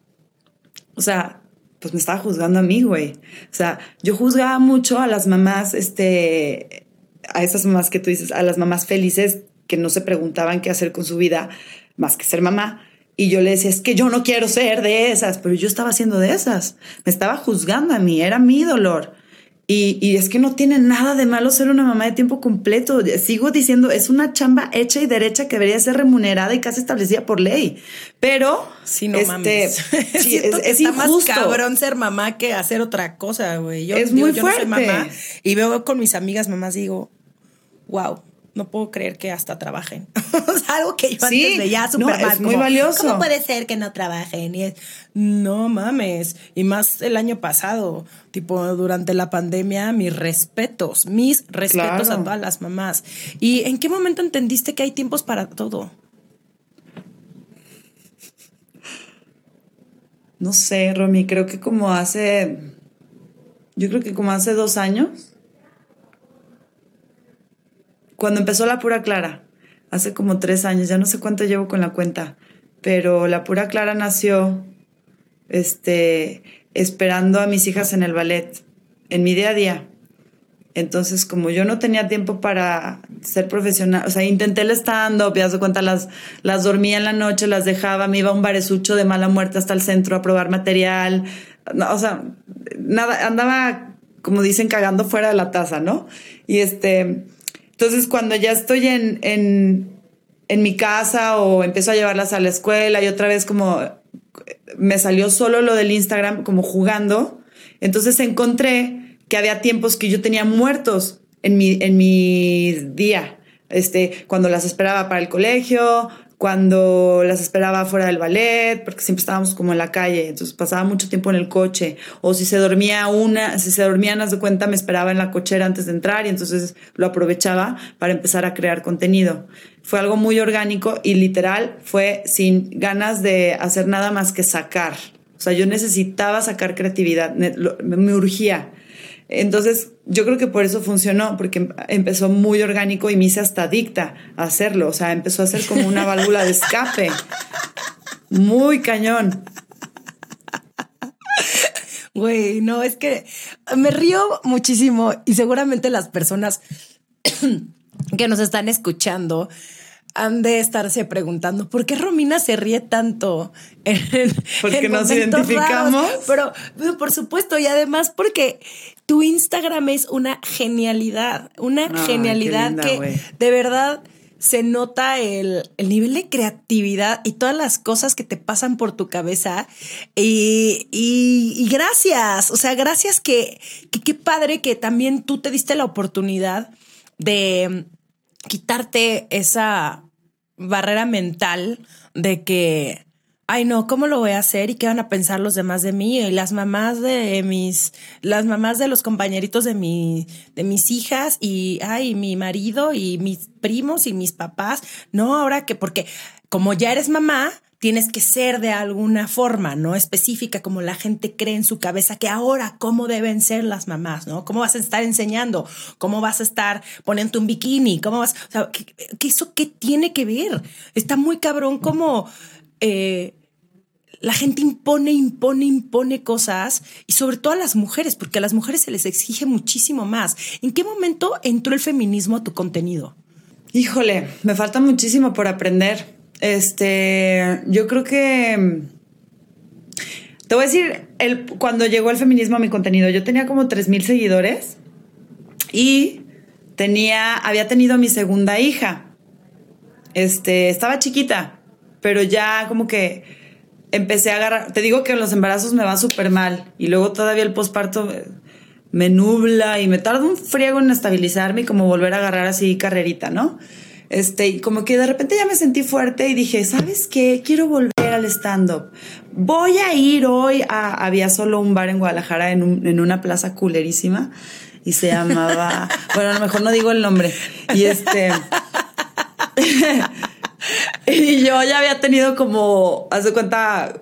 O sea, pues me estaba juzgando a mí, güey. O sea, yo juzgaba mucho a las mamás, este, a esas mamás que tú dices, a las mamás felices que no se preguntaban qué hacer con su vida más que ser mamá. Y yo le decía, es que yo no quiero ser de esas, pero yo estaba haciendo de esas. Me estaba juzgando a mí, era mi dolor. Y, y, es que no tiene nada de malo ser una mamá de tiempo completo. Sigo diciendo, es una chamba hecha y derecha que debería ser remunerada y casi establecida por ley. Pero, sí, no este, mames. sí, es, es está injusto. más cabrón ser mamá que hacer otra cosa, güey. Yo, Es digo, muy yo no soy fuerte. mamá y veo con mis amigas mamás digo, wow. No puedo creer que hasta trabajen. o sea, algo que yo Sí, antes veía no, súper mal. es muy como, valioso. ¿Cómo puede ser que no trabajen? Y es, no mames. Y más el año pasado, tipo durante la pandemia, mis respetos, mis respetos Claro. a todas las mamás. ¿Y en qué momento entendiste que hay tiempos para todo? No sé, Romy, creo que como hace, yo creo que como hace dos años, cuando empezó la pura clara, hace como tres años, ya no sé cuánto llevo con la cuenta, pero la pura clara nació, este, esperando a mis hijas en el ballet, en mi día a día. Entonces, como yo no tenía tiempo para ser profesional, o sea, intenté el stand-up, ya se cuenta, las, las dormía en la noche, las dejaba, me iba a un baresucho de mala muerte hasta el centro a probar material. No, o sea, nada, andaba, como dicen, cagando fuera de la taza, ¿no? Y este, entonces cuando ya estoy en, en, en mi casa o empiezo a llevarlas a la escuela y otra vez como me salió solo lo del Instagram como jugando, entonces encontré que había tiempos que yo tenía muertos en mi, en mi día, este, cuando las esperaba para el colegio, cuando las esperaba fuera del ballet, porque siempre estábamos como en la calle, entonces pasaba mucho tiempo en el coche, o si se dormía una, si se dormían, haz de cuenta, me esperaba en la cochera antes de entrar y entonces lo aprovechaba para empezar a crear contenido. Fue algo muy orgánico y literal fue sin ganas de hacer nada más que sacar. O sea, yo necesitaba sacar creatividad, me urgía. Entonces, yo creo que por eso funcionó, porque em- empezó muy orgánico y me hice hasta adicta a hacerlo. O sea, empezó a ser como una válvula de escape. Muy cañón. Güey, no, es que me río muchísimo y seguramente las personas que nos están escuchando han de estarse preguntando por qué Romina se ríe tanto. En, Porque en nos identificamos. raros. Pero, pero por supuesto, y además porque tu Instagram es una genialidad, una genialidad linda, que de verdad se nota el, el nivel de creatividad y todas las cosas que te pasan por tu cabeza. Y, y- y gracias, o sea, gracias que, que qué padre que también tú te diste la oportunidad de quitarte esa barrera mental de que, ay no, ¿cómo lo voy a hacer? ¿Y qué van a pensar los demás de mí? Y las mamás de mis, las mamás de los compañeritos de mi, de mis hijas y, ay, mi marido y mis primos y mis papás. No, ahora que, porque como ya eres mamá, tienes que ser de alguna forma, ¿no? Específica, como la gente cree en su cabeza que ahora cómo deben ser las mamás, ¿no? ¿Cómo vas a estar enseñando? ¿Cómo vas a estar poniendo un bikini? ¿Cómo vas? O sea, ¿qué, eso qué tiene que ver? Está muy cabrón como eh, la gente impone, impone, impone cosas y sobre todo a las mujeres, porque a las mujeres se les exige muchísimo más. ¿En qué momento entró el feminismo a tu contenido? Híjole, me falta muchísimo por aprender. Este, yo creo que te voy a decir, el, cuando llegó el feminismo a mi contenido, yo tenía como 3000 seguidores y tenía, había tenido mi segunda hija. Este, estaba chiquita, pero ya como que empecé a agarrar. Te digo que los embarazos me va súper mal y luego todavía el posparto me nubla y me tarda un friego en estabilizarme y como volver a agarrar así carrerita, ¿no? Este, y como que de repente ya me sentí fuerte y dije, ¿sabes qué? Quiero volver al stand-up. Voy a ir hoy a, había solo un bar en Guadalajara en, un- en una plaza culerísima y se llamaba, bueno, a lo mejor no digo el nombre. Y este, y yo ya había tenido como, haz de cuenta,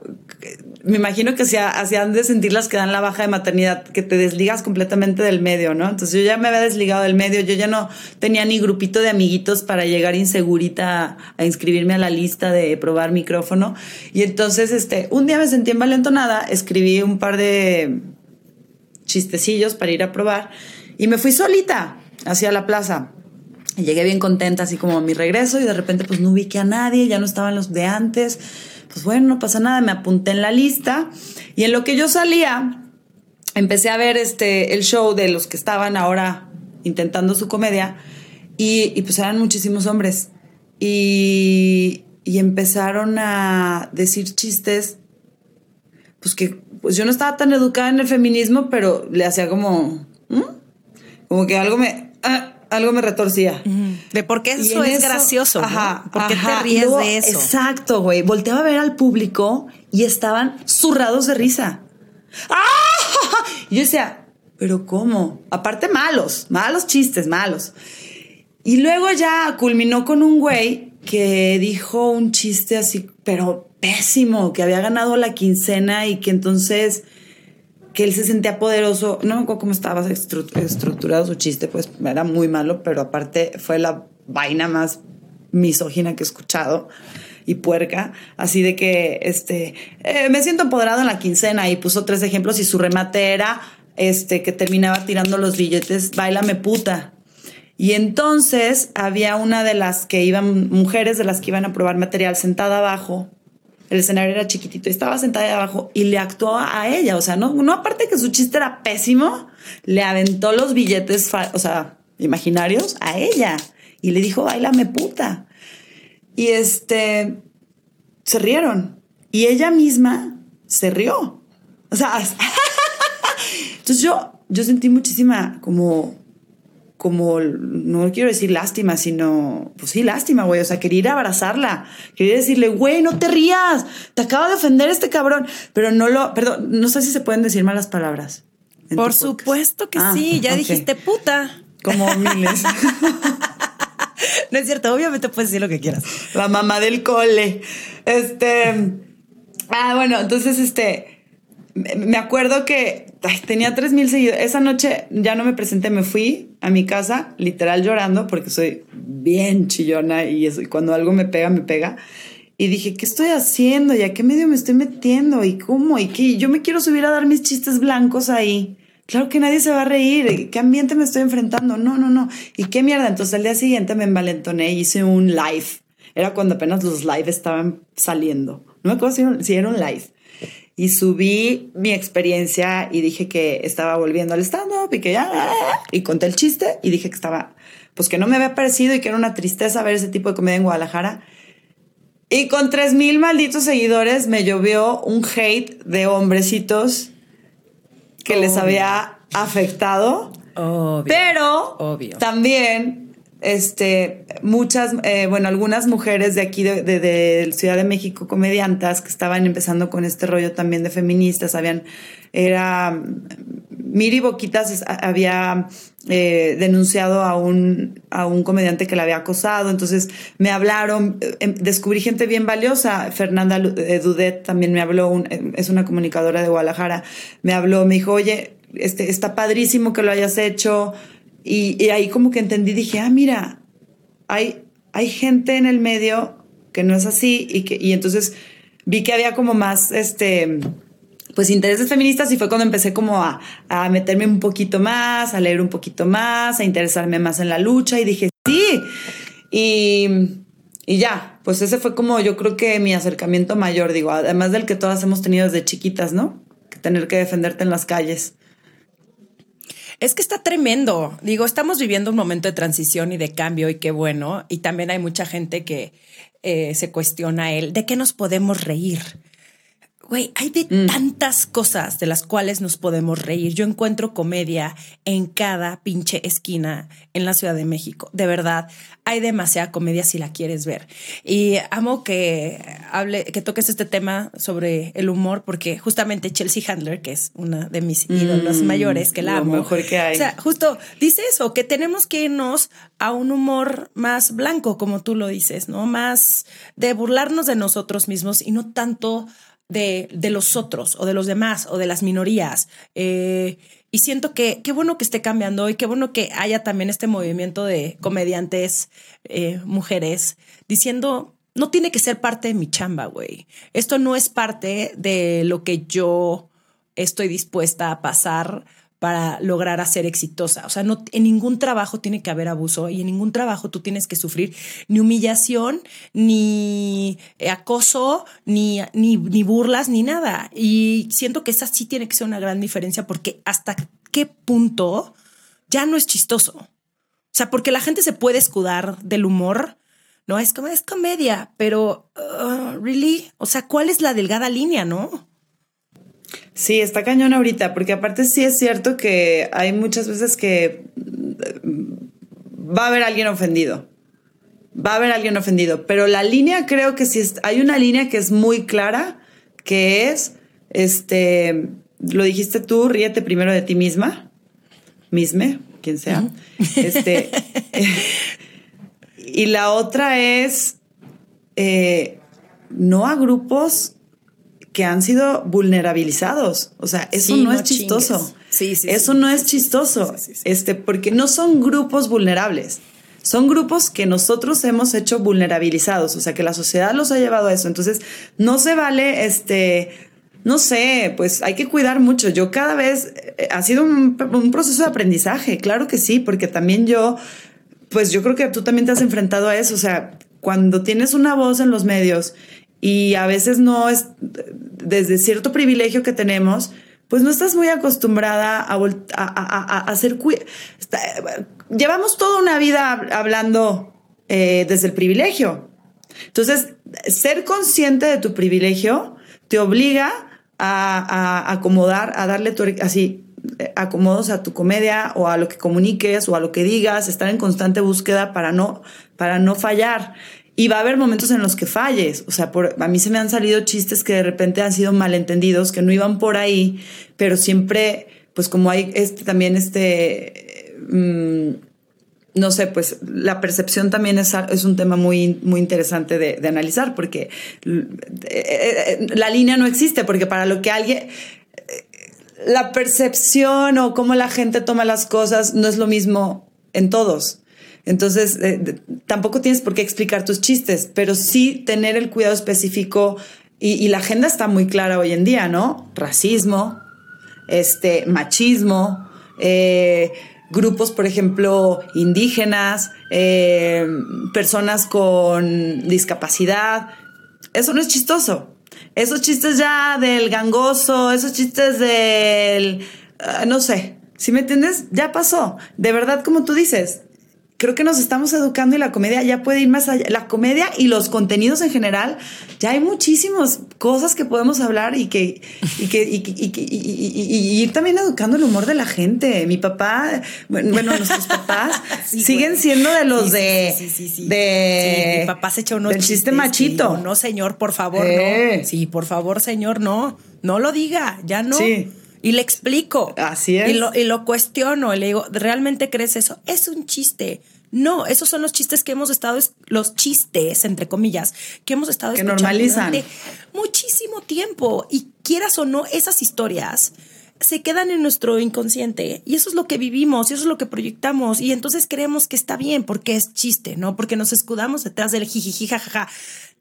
me imagino que se hacían de sentir las que dan la baja de maternidad, que te desligas completamente del medio, ¿no? Entonces yo ya me había desligado del medio, yo ya no tenía ni grupito de amiguitos para llegar insegurita a inscribirme a la lista de probar micrófono. Y entonces, este, un día me sentí envalentonada, escribí un par de chistecillos para ir a probar y me fui solita hacia la plaza. Y llegué bien contenta, así como a mi regreso, y de repente pues no ubiqué a nadie, ya no estaban los de antes. Pues bueno, no pasa nada, me apunté en la lista. Y en lo que yo salía, empecé a ver este, el show de los que estaban ahora intentando su comedia, y, pues eran muchísimos hombres. Y, empezaron a decir chistes, pues que pues yo no estaba tan educada en el feminismo, pero le hacía como, como que algo me, ah, algo me retorcía. De por qué eso es eso- gracioso. ¿no? Ajá, ¿Por qué ajá. te ríes Luego, de eso? Exacto, güey. Volteaba a ver al público y estaban zurrados de risa. ¡Ah! Y yo decía, ¿pero cómo? Aparte malos, malos chistes, malos. Y luego ya culminó con un güey que dijo un chiste así, pero pésimo, que había ganado la quincena y que entonces que él se sentía poderoso. No me acuerdo cómo estaba estru- estructurado su chiste, pues era muy malo, pero aparte fue la vaina más misógina que he escuchado y puerca, así de que este eh, me siento empoderado en la quincena y puso tres ejemplos y su remate era este que terminaba tirando los billetes, bailame puta. Y entonces había una de las que iban, mujeres de las que iban a probar material sentada abajo. El escenario era chiquitito estaba sentada ahí abajo y le actuó a ella. O sea, no, no aparte que su chiste era pésimo, le aventó los billetes, o sea, imaginarios a ella y le dijo, bailame puta. Y este, se rieron. Y ella misma se rió. O sea, entonces yo, yo sentí muchísima como, como, no quiero decir lástima, sino, pues sí, lástima, güey. O sea, quería ir a abrazarla. Quería decirle, güey, no te rías. Te acaba de ofender este cabrón. Pero no lo, perdón, no sé si se pueden decir malas palabras. Por supuesto que Ah, sí, ya dijiste puta. Como miles. No es cierto, obviamente puedes decir lo que quieras. La mamá del cole. Este. Ah, bueno, entonces, este. Me acuerdo que ay, tenía 3 mil seguidores. Esa noche ya no me presenté, me fui a mi casa, literal llorando, porque soy bien chillona y, eso, y cuando algo me pega, me pega. Y dije, ¿qué estoy haciendo? ¿Y a qué medio me estoy metiendo? ¿Y cómo? ¿Y qué? Yo me quiero subir a dar mis chistes blancos ahí. Claro que nadie se va a reír. ¿Qué ambiente me estoy enfrentando? No, no, no. ¿Y qué mierda? Entonces al día siguiente me envalentoné y hice un live. Era cuando apenas los live estaban saliendo. No me acuerdo si era un live. Y subí mi experiencia y dije que estaba volviendo al stand-up y que ya... Y conté el chiste y dije que estaba... Pues que no me había parecido y que era una tristeza ver ese tipo de comedia en Guadalajara. Y con tres mil malditos seguidores me llovió un hate de hombrecitos que les había afectado. Obvio. Pero Obvio. también, este, muchas, eh, bueno, algunas mujeres de aquí de, de- Ciudad de México, comediantas, que estaban empezando con este rollo también de feministas, habían, era, Miri Boquitas había eh, denunciado a un, a un comediante que la había acosado, entonces me hablaron, em, descubrí gente bien valiosa, Fernanda eh, Dudet también me habló, un- eh, es una comunicadora de Guadalajara, me habló, me dijo, oye, este, está padrísimo que lo hayas hecho, y, ahí como que entendí, dije, ah, mira, hay, hay gente en el medio que no es así y que y entonces vi que había como más este pues intereses feministas y fue cuando empecé como a, a meterme un poquito más, a leer un poquito más, a interesarme más en la lucha y dije, sí. Y, y ya, pues ese fue como yo creo que mi acercamiento mayor, digo, además del que todas hemos tenido desde chiquitas, ¿no? Que tener que defenderte en las calles. Es que está tremendo. Digo, estamos viviendo un momento de transición y de cambio y qué bueno. Y también hay mucha gente que eh, se cuestiona él, ¿de qué nos podemos reír? Güey, hay de tantas cosas de las cuales nos podemos reír. Yo encuentro comedia en cada pinche esquina en la Ciudad de México. De verdad, hay demasiada comedia si la quieres ver. Y amo que hable, que toques este tema sobre el humor, porque justamente Chelsea Handler, que es una de mis ídolos mayores, que la lo amo. mejor que hay. O sea, justo dice eso, que tenemos que irnos a un humor más blanco, como tú lo dices, ¿no? Más de burlarnos de nosotros mismos y no tanto de, de los otros o de los demás o de las minorías. Eh, y siento que qué bueno que esté cambiando y qué bueno que haya también este movimiento de comediantes, eh, mujeres, diciendo, no tiene que ser parte de mi chamba, güey. Esto no es parte de lo que yo estoy dispuesta a pasar para lograr hacer exitosa. O sea, no, en ningún trabajo tiene que haber abuso y en ningún trabajo tú tienes que sufrir ni humillación, ni acoso, ni, ni, ni burlas, ni nada. Y siento que esa sí tiene que ser una gran diferencia porque hasta qué punto ya no es chistoso. O sea, porque la gente se puede escudar del humor. No es como es comedia, pero uh, really, o sea, ¿cuál es la delgada línea, no? Sí, está cañón ahorita, porque aparte sí es cierto que hay muchas veces que va a haber alguien ofendido. Va a haber alguien ofendido, pero la línea creo que sí es, hay una línea que es muy clara, que es, este, lo dijiste tú, ríete primero de ti misma, misme, quien sea. Este, y la otra es, eh, no a grupos que han sido vulnerabilizados. O sea, eso no, es chistoso. Sí, sí, eso no es chistoso. Este, porque no son grupos vulnerables. Son grupos que nosotros hemos hecho vulnerabilizados. O sea, que la sociedad los ha llevado a eso. Entonces, no se vale, este, no sé, pues hay que cuidar mucho. Yo cada vez eh, ha sido un, un proceso de aprendizaje. Claro que sí, porque también yo, pues yo creo que tú también te has enfrentado a eso. O sea, cuando tienes una voz en los medios y a veces no es desde cierto privilegio que tenemos, pues no estás muy acostumbrada a, hacer... llevamos toda una vida hablando eh, desde el privilegio. Entonces, ser consciente de tu privilegio te obliga a, acomodar, a darle tu, así acomodos a tu comedia o a lo que comuniques o a lo que digas, estar en constante búsqueda para no, para no fallar. Y va a haber momentos en los que falles. O sea, por, a mí se me han salido chistes que de repente han sido malentendidos, que no iban por ahí, pero siempre, pues como hay este también este, mm, no sé, pues la percepción también es, es un tema muy, muy interesante de, de analizar, porque eh, eh, la línea no existe, porque para lo que alguien la percepción o cómo la gente toma las cosas no es lo mismo en todos. Entonces, eh, tampoco tienes por qué explicar tus chistes, pero sí tener el cuidado específico y, la agenda está muy clara hoy en día, ¿no? Racismo, este, machismo, eh, grupos, por ejemplo, indígenas, eh, personas con discapacidad. Eso no es chistoso. Esos chistes ya del gangoso, esos chistes del, ah, no sé, si me entiendes, ya pasó. De verdad, como tú dices, creo que nos estamos educando y la comedia ya puede ir más allá. La comedia y los contenidos en general, ya hay muchísimas cosas que podemos hablar y que, y que, y, ir también educando el humor de la gente. Mi papá, bueno, nuestros papás siguen siendo de los de, de, mi papá se echa unos del chiste machito. no, señor, por favor, no. Sí, por favor, señor, no. No lo diga, ya no. Sí. Y le explico. Así es. Y lo, y lo cuestiono. Y le digo, ¿realmente crees eso? Es un chiste. No, esos son los chistes que hemos estado, los chistes, entre comillas, que hemos estado que normalizan. durante muchísimo tiempo. Y quieras o no, esas historias se quedan en nuestro inconsciente y eso es lo que vivimos y eso es lo que proyectamos y entonces creemos que está bien porque es chiste, ¿no? Porque nos escudamos detrás del jijiji, jajaja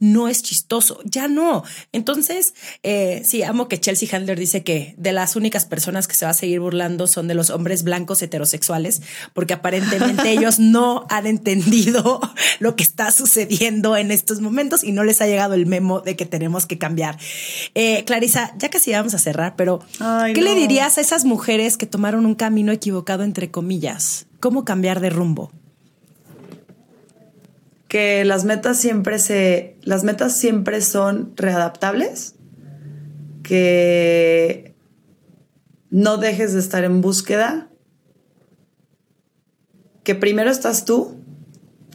no es chistoso, ya no. Entonces, eh, sí, amo que Chelsea Handler dice que de las únicas personas que se va a seguir burlando son de los hombres blancos heterosexuales, porque aparentemente ellos no han entendido lo que está sucediendo en estos momentos y no les ha llegado el memo de que tenemos que cambiar. Eh, Clarisa, ya casi vamos a cerrar, pero ¿qué le dirías a esas mujeres que tomaron un camino equivocado, entre comillas? ¿Cómo cambiar de rumbo? que las metas siempre se. Las metas siempre son readaptables. Que no dejes de estar en búsqueda. Que primero estás tú.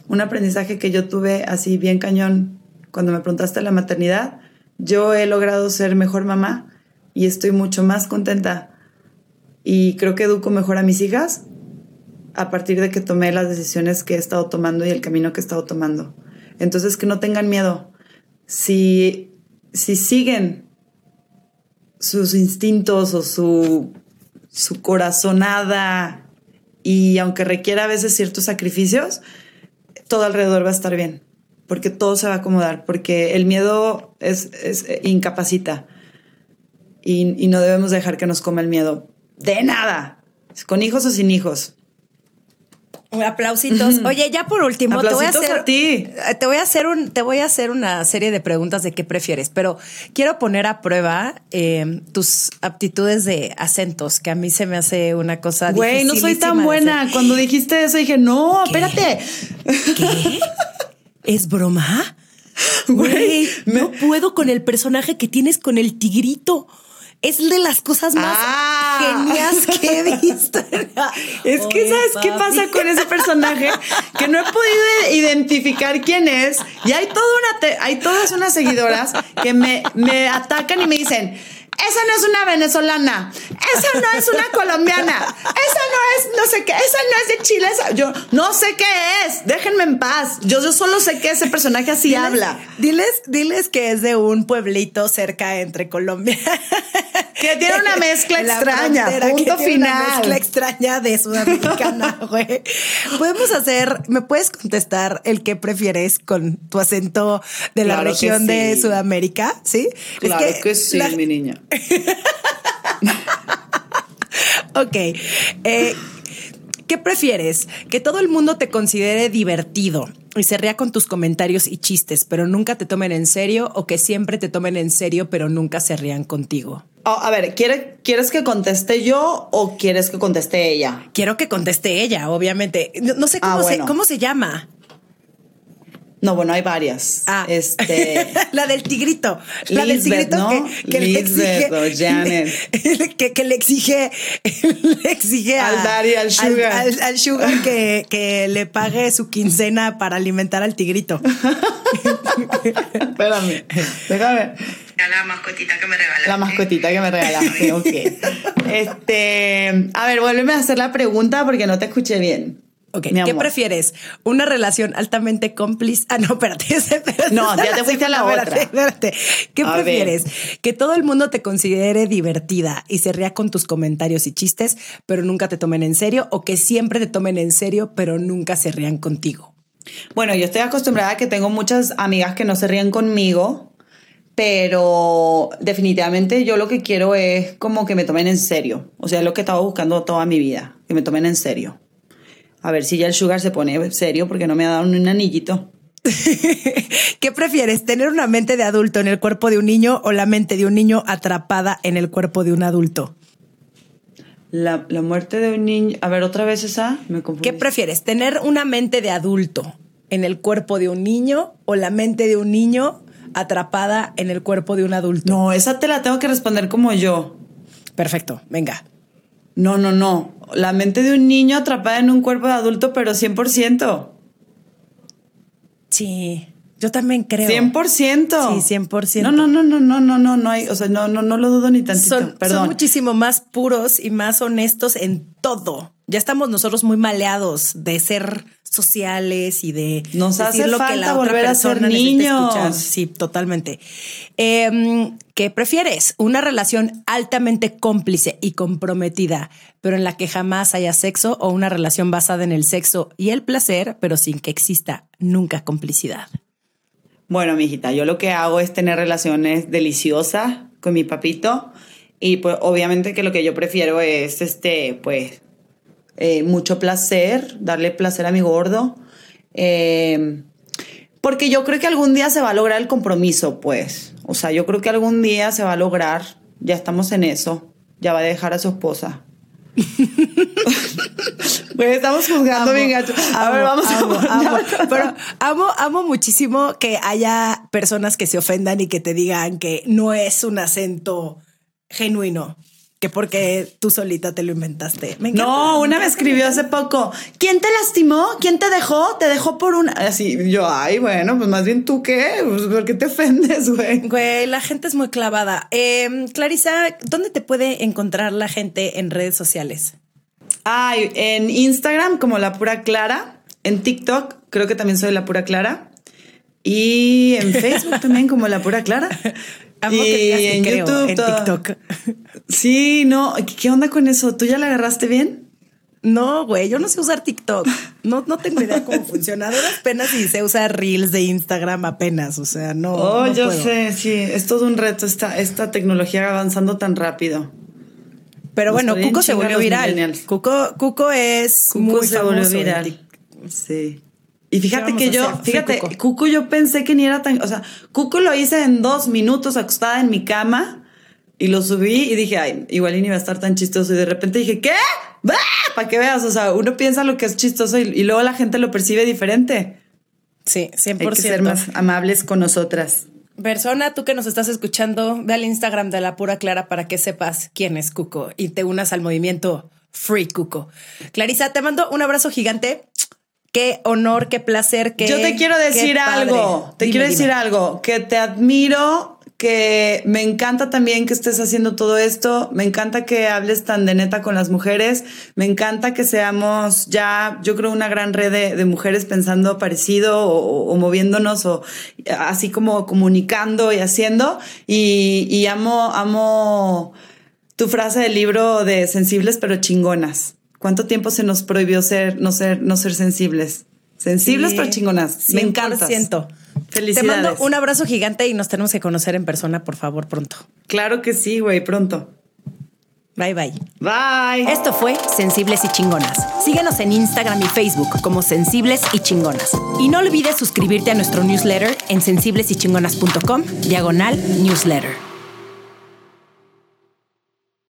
Un aprendizaje que yo tuve así bien cañón cuando me preguntaste la maternidad. Yo he logrado ser mejor mamá y estoy mucho más contenta. Y creo que educo mejor a mis hijas a partir de que tomé las decisiones que he estado tomando y el camino que he estado tomando. Entonces, que no tengan miedo. Si, si siguen sus instintos o su, su corazonada y aunque requiera a veces ciertos sacrificios, todo alrededor va a estar bien, porque todo se va a acomodar, porque el miedo es, es eh, incapacita y, y no debemos dejar que nos coma el miedo. De nada, con hijos o sin hijos. Aplausitos. Oye, ya por último, te voy a hacer a ti. eh, Te voy a hacer un, te voy a hacer una serie de preguntas de qué prefieres, pero quiero poner a prueba eh, tus aptitudes de acentos, que a mí se me hace una cosa. Güey, no soy tan buena. Cuando dijiste eso dije, no, ¿Qué? espérate. ¿Qué? ¿Es broma? Güey, me- no puedo con el personaje que tienes con el tigrito. Es de las cosas más Ah. genias que he visto. Es que, Oye, ¿sabes qué pasa con ese personaje? Que no he podido identificar quién es. Y hay toda una, hay todas unas seguidoras que me, me atacan y me dicen, esa no es una venezolana, esa no es una colombiana, esa no es no sé qué, esa no es de Chile, esa- yo no sé qué es, déjenme en paz. Yo, yo solo sé que ese personaje así Diles- habla. Diles, diles que es de un pueblito cerca entre Colombia. Que tiene una mezcla la extraña, frontera, punto que tiene Una final. mezcla extraña de sudamericana, güey. Podemos hacer, ¿me puedes contestar el que prefieres con tu acento de la Claro que región de sí. Sudamérica? Sí. Es Claro que, sí, la- mi niña. Ok. Eh, ¿Qué prefieres? ¿Que todo el mundo te considere divertido y se ría con tus comentarios y chistes, pero nunca te tomen en serio? ¿O que siempre te tomen en serio, pero nunca se rían contigo? Oh, a ver, ¿quiere- ¿quieres que conteste yo o quieres que conteste ella? Quiero que conteste ella, obviamente. No, no sé cómo, Ah, se, bueno. cómo se llama. No, bueno, hay varias. Ah, Este. la del tigrito. La del tigrito ¿no? que, que le Lisbeth o exige. Janet. Que, que le exige. Le exige a- Al daddy, al sugar. Al, al sugar que, que le pague su quincena para alimentar al tigrito. Espérame. Déjame. La mascotita que me regalaste. La mascotita que me regalaste. Ok. Este. A ver, vuélveme a hacer la pregunta porque no te escuché bien. Ok, Mi ¿qué amor. prefieres? ¿Una relación altamente cómplice? Ah, no, espérate. espérate. No, ya te fuiste a la Espérate, otra. Espérate. ¿Qué A ver. prefieres? ¿Que todo el mundo te considere divertida y se ría con tus comentarios y chistes, pero nunca te tomen en serio? ¿O que siempre te tomen en serio, pero nunca se rían contigo? Bueno, yo estoy acostumbrada a que tengo muchas amigas que no se ríen conmigo, pero definitivamente yo lo que quiero es como que me tomen en serio. O sea, es lo que he estado buscando toda mi vida, que me tomen en serio. A ver si ya el sugar se pone serio porque no me ha dado un anillito. ¿Qué prefieres? ¿Tener una mente de adulto en el cuerpo de un niño o la mente de un niño atrapada en el cuerpo de un adulto? La, la muerte de un niño. A ver, otra vez esa. Me confundí. ¿Qué prefieres? ¿Tener una mente de adulto en el cuerpo de un niño o la mente de un niño atrapada en el cuerpo de un adulto? No, esa te la tengo que responder como yo. Perfecto, venga. No, no, no. La mente de un niño atrapada en un cuerpo de adulto, pero 100%. Sí, yo también creo. 100%. Sí, 100%. No, no, no, no, no, no, no, no hay, o sea, no, no, no lo dudo ni tantito. Son, Perdón. son muchísimo más puros y más honestos en todo. Ya estamos nosotros muy maleados de ser sociales y de Nos decir hace lo que la otra volver a ser niños. escuchar. Sí, totalmente. Em, ¿Qué prefieres? ¿Una relación altamente cómplice y comprometida, pero en la que jamás haya sexo, o una relación basada en el sexo y el placer, pero sin que exista nunca complicidad? Bueno, mijita, yo lo que hago es tener relaciones deliciosas con mi papito y pues obviamente que lo que yo prefiero es este, pues, eh, mucho placer, darle placer a mi gordo, eh, porque yo creo que algún día se va a lograr el compromiso, pues, o sea, yo creo que algún día se va a lograr, ya estamos en eso, ya va a dejar a su esposa. Pues estamos juzgando bien gacho. A ver, vamos amo, a amo. Pero amo, amo muchísimo que haya personas que se ofendan y que te digan que no es un acento genuino, que porque tú solita te lo inventaste. Me encanta, No, una me escribió hace poco. ¿Quién te lastimó? ¿Quién te dejó? Te dejó por una. Así, yo, ay, bueno, pues más bien tú qué. Pues, ¿Por qué te ofendes, güey? Güey, la gente es muy clavada. Eh, Clarisa, ¿dónde te puede encontrar la gente en redes sociales? Ay, en Instagram como la pura Clara. En TikTok creo que también soy la pura Clara. Y en Facebook también, como La Pura Clara. Amo y que digas que en creo, YouTube. en. TikTok. Sí, no. ¿Qué onda con eso? ¿Tú ya la agarraste bien? No, güey, yo no sé usar TikTok. No, no tengo idea cómo funciona. A duras penas y sé usar Reels de Instagram apenas. O sea, no. Oh, no yo puedo. sé, sí. Es todo un reto esta, esta tecnología avanzando tan rápido. Pero bueno, Cuco se volvió viral. Cuco, Cuco es Cuco muy se volvió viral. Sí. Y fíjate que yo, fíjate, Cuco. Cuco yo pensé que ni era tan, o sea, Cuco lo hice en dos minutos acostada en mi cama y lo subí y dije, ay, igual y ni va a estar tan chistoso. Y de repente dije, ¿qué? Para que veas, o sea, uno piensa lo que es chistoso y, y luego la gente lo percibe diferente. Sí, 100%. Hay que ser más amables con nosotras. Persona, tú que nos estás escuchando, ve al Instagram de La Pura Clara para que sepas quién es Cuco y te unas al movimiento Free Cuco. Clarisa, te mando un abrazo gigante. Qué honor, qué placer, qué. Yo te quiero decir algo, te Dime, quiero dime. decir algo, que te admiro, que me encanta también que estés haciendo todo esto, me encanta que hables tan de neta con las mujeres, me encanta que seamos ya, yo creo, una gran red de, de mujeres pensando parecido o, o moviéndonos o así como comunicando y haciendo y, y amo, amo tu frase del libro de sensibles pero chingonas. ¿Cuánto tiempo se nos prohibió ser, no ser, no ser sensibles? Sensibles Sí, pero chingonas. Me encantas. 100%. Felicidades. Te mando un abrazo gigante y nos tenemos que conocer en persona, por favor, pronto. Claro que sí, güey, pronto. Bye, bye. Bye. Esto fue Sensibles y Chingonas. Síguenos en Instagram y Facebook como Sensibles y Chingonas. Y no olvides suscribirte a nuestro newsletter en sensiblesychingonas.com, diagonal newsletter.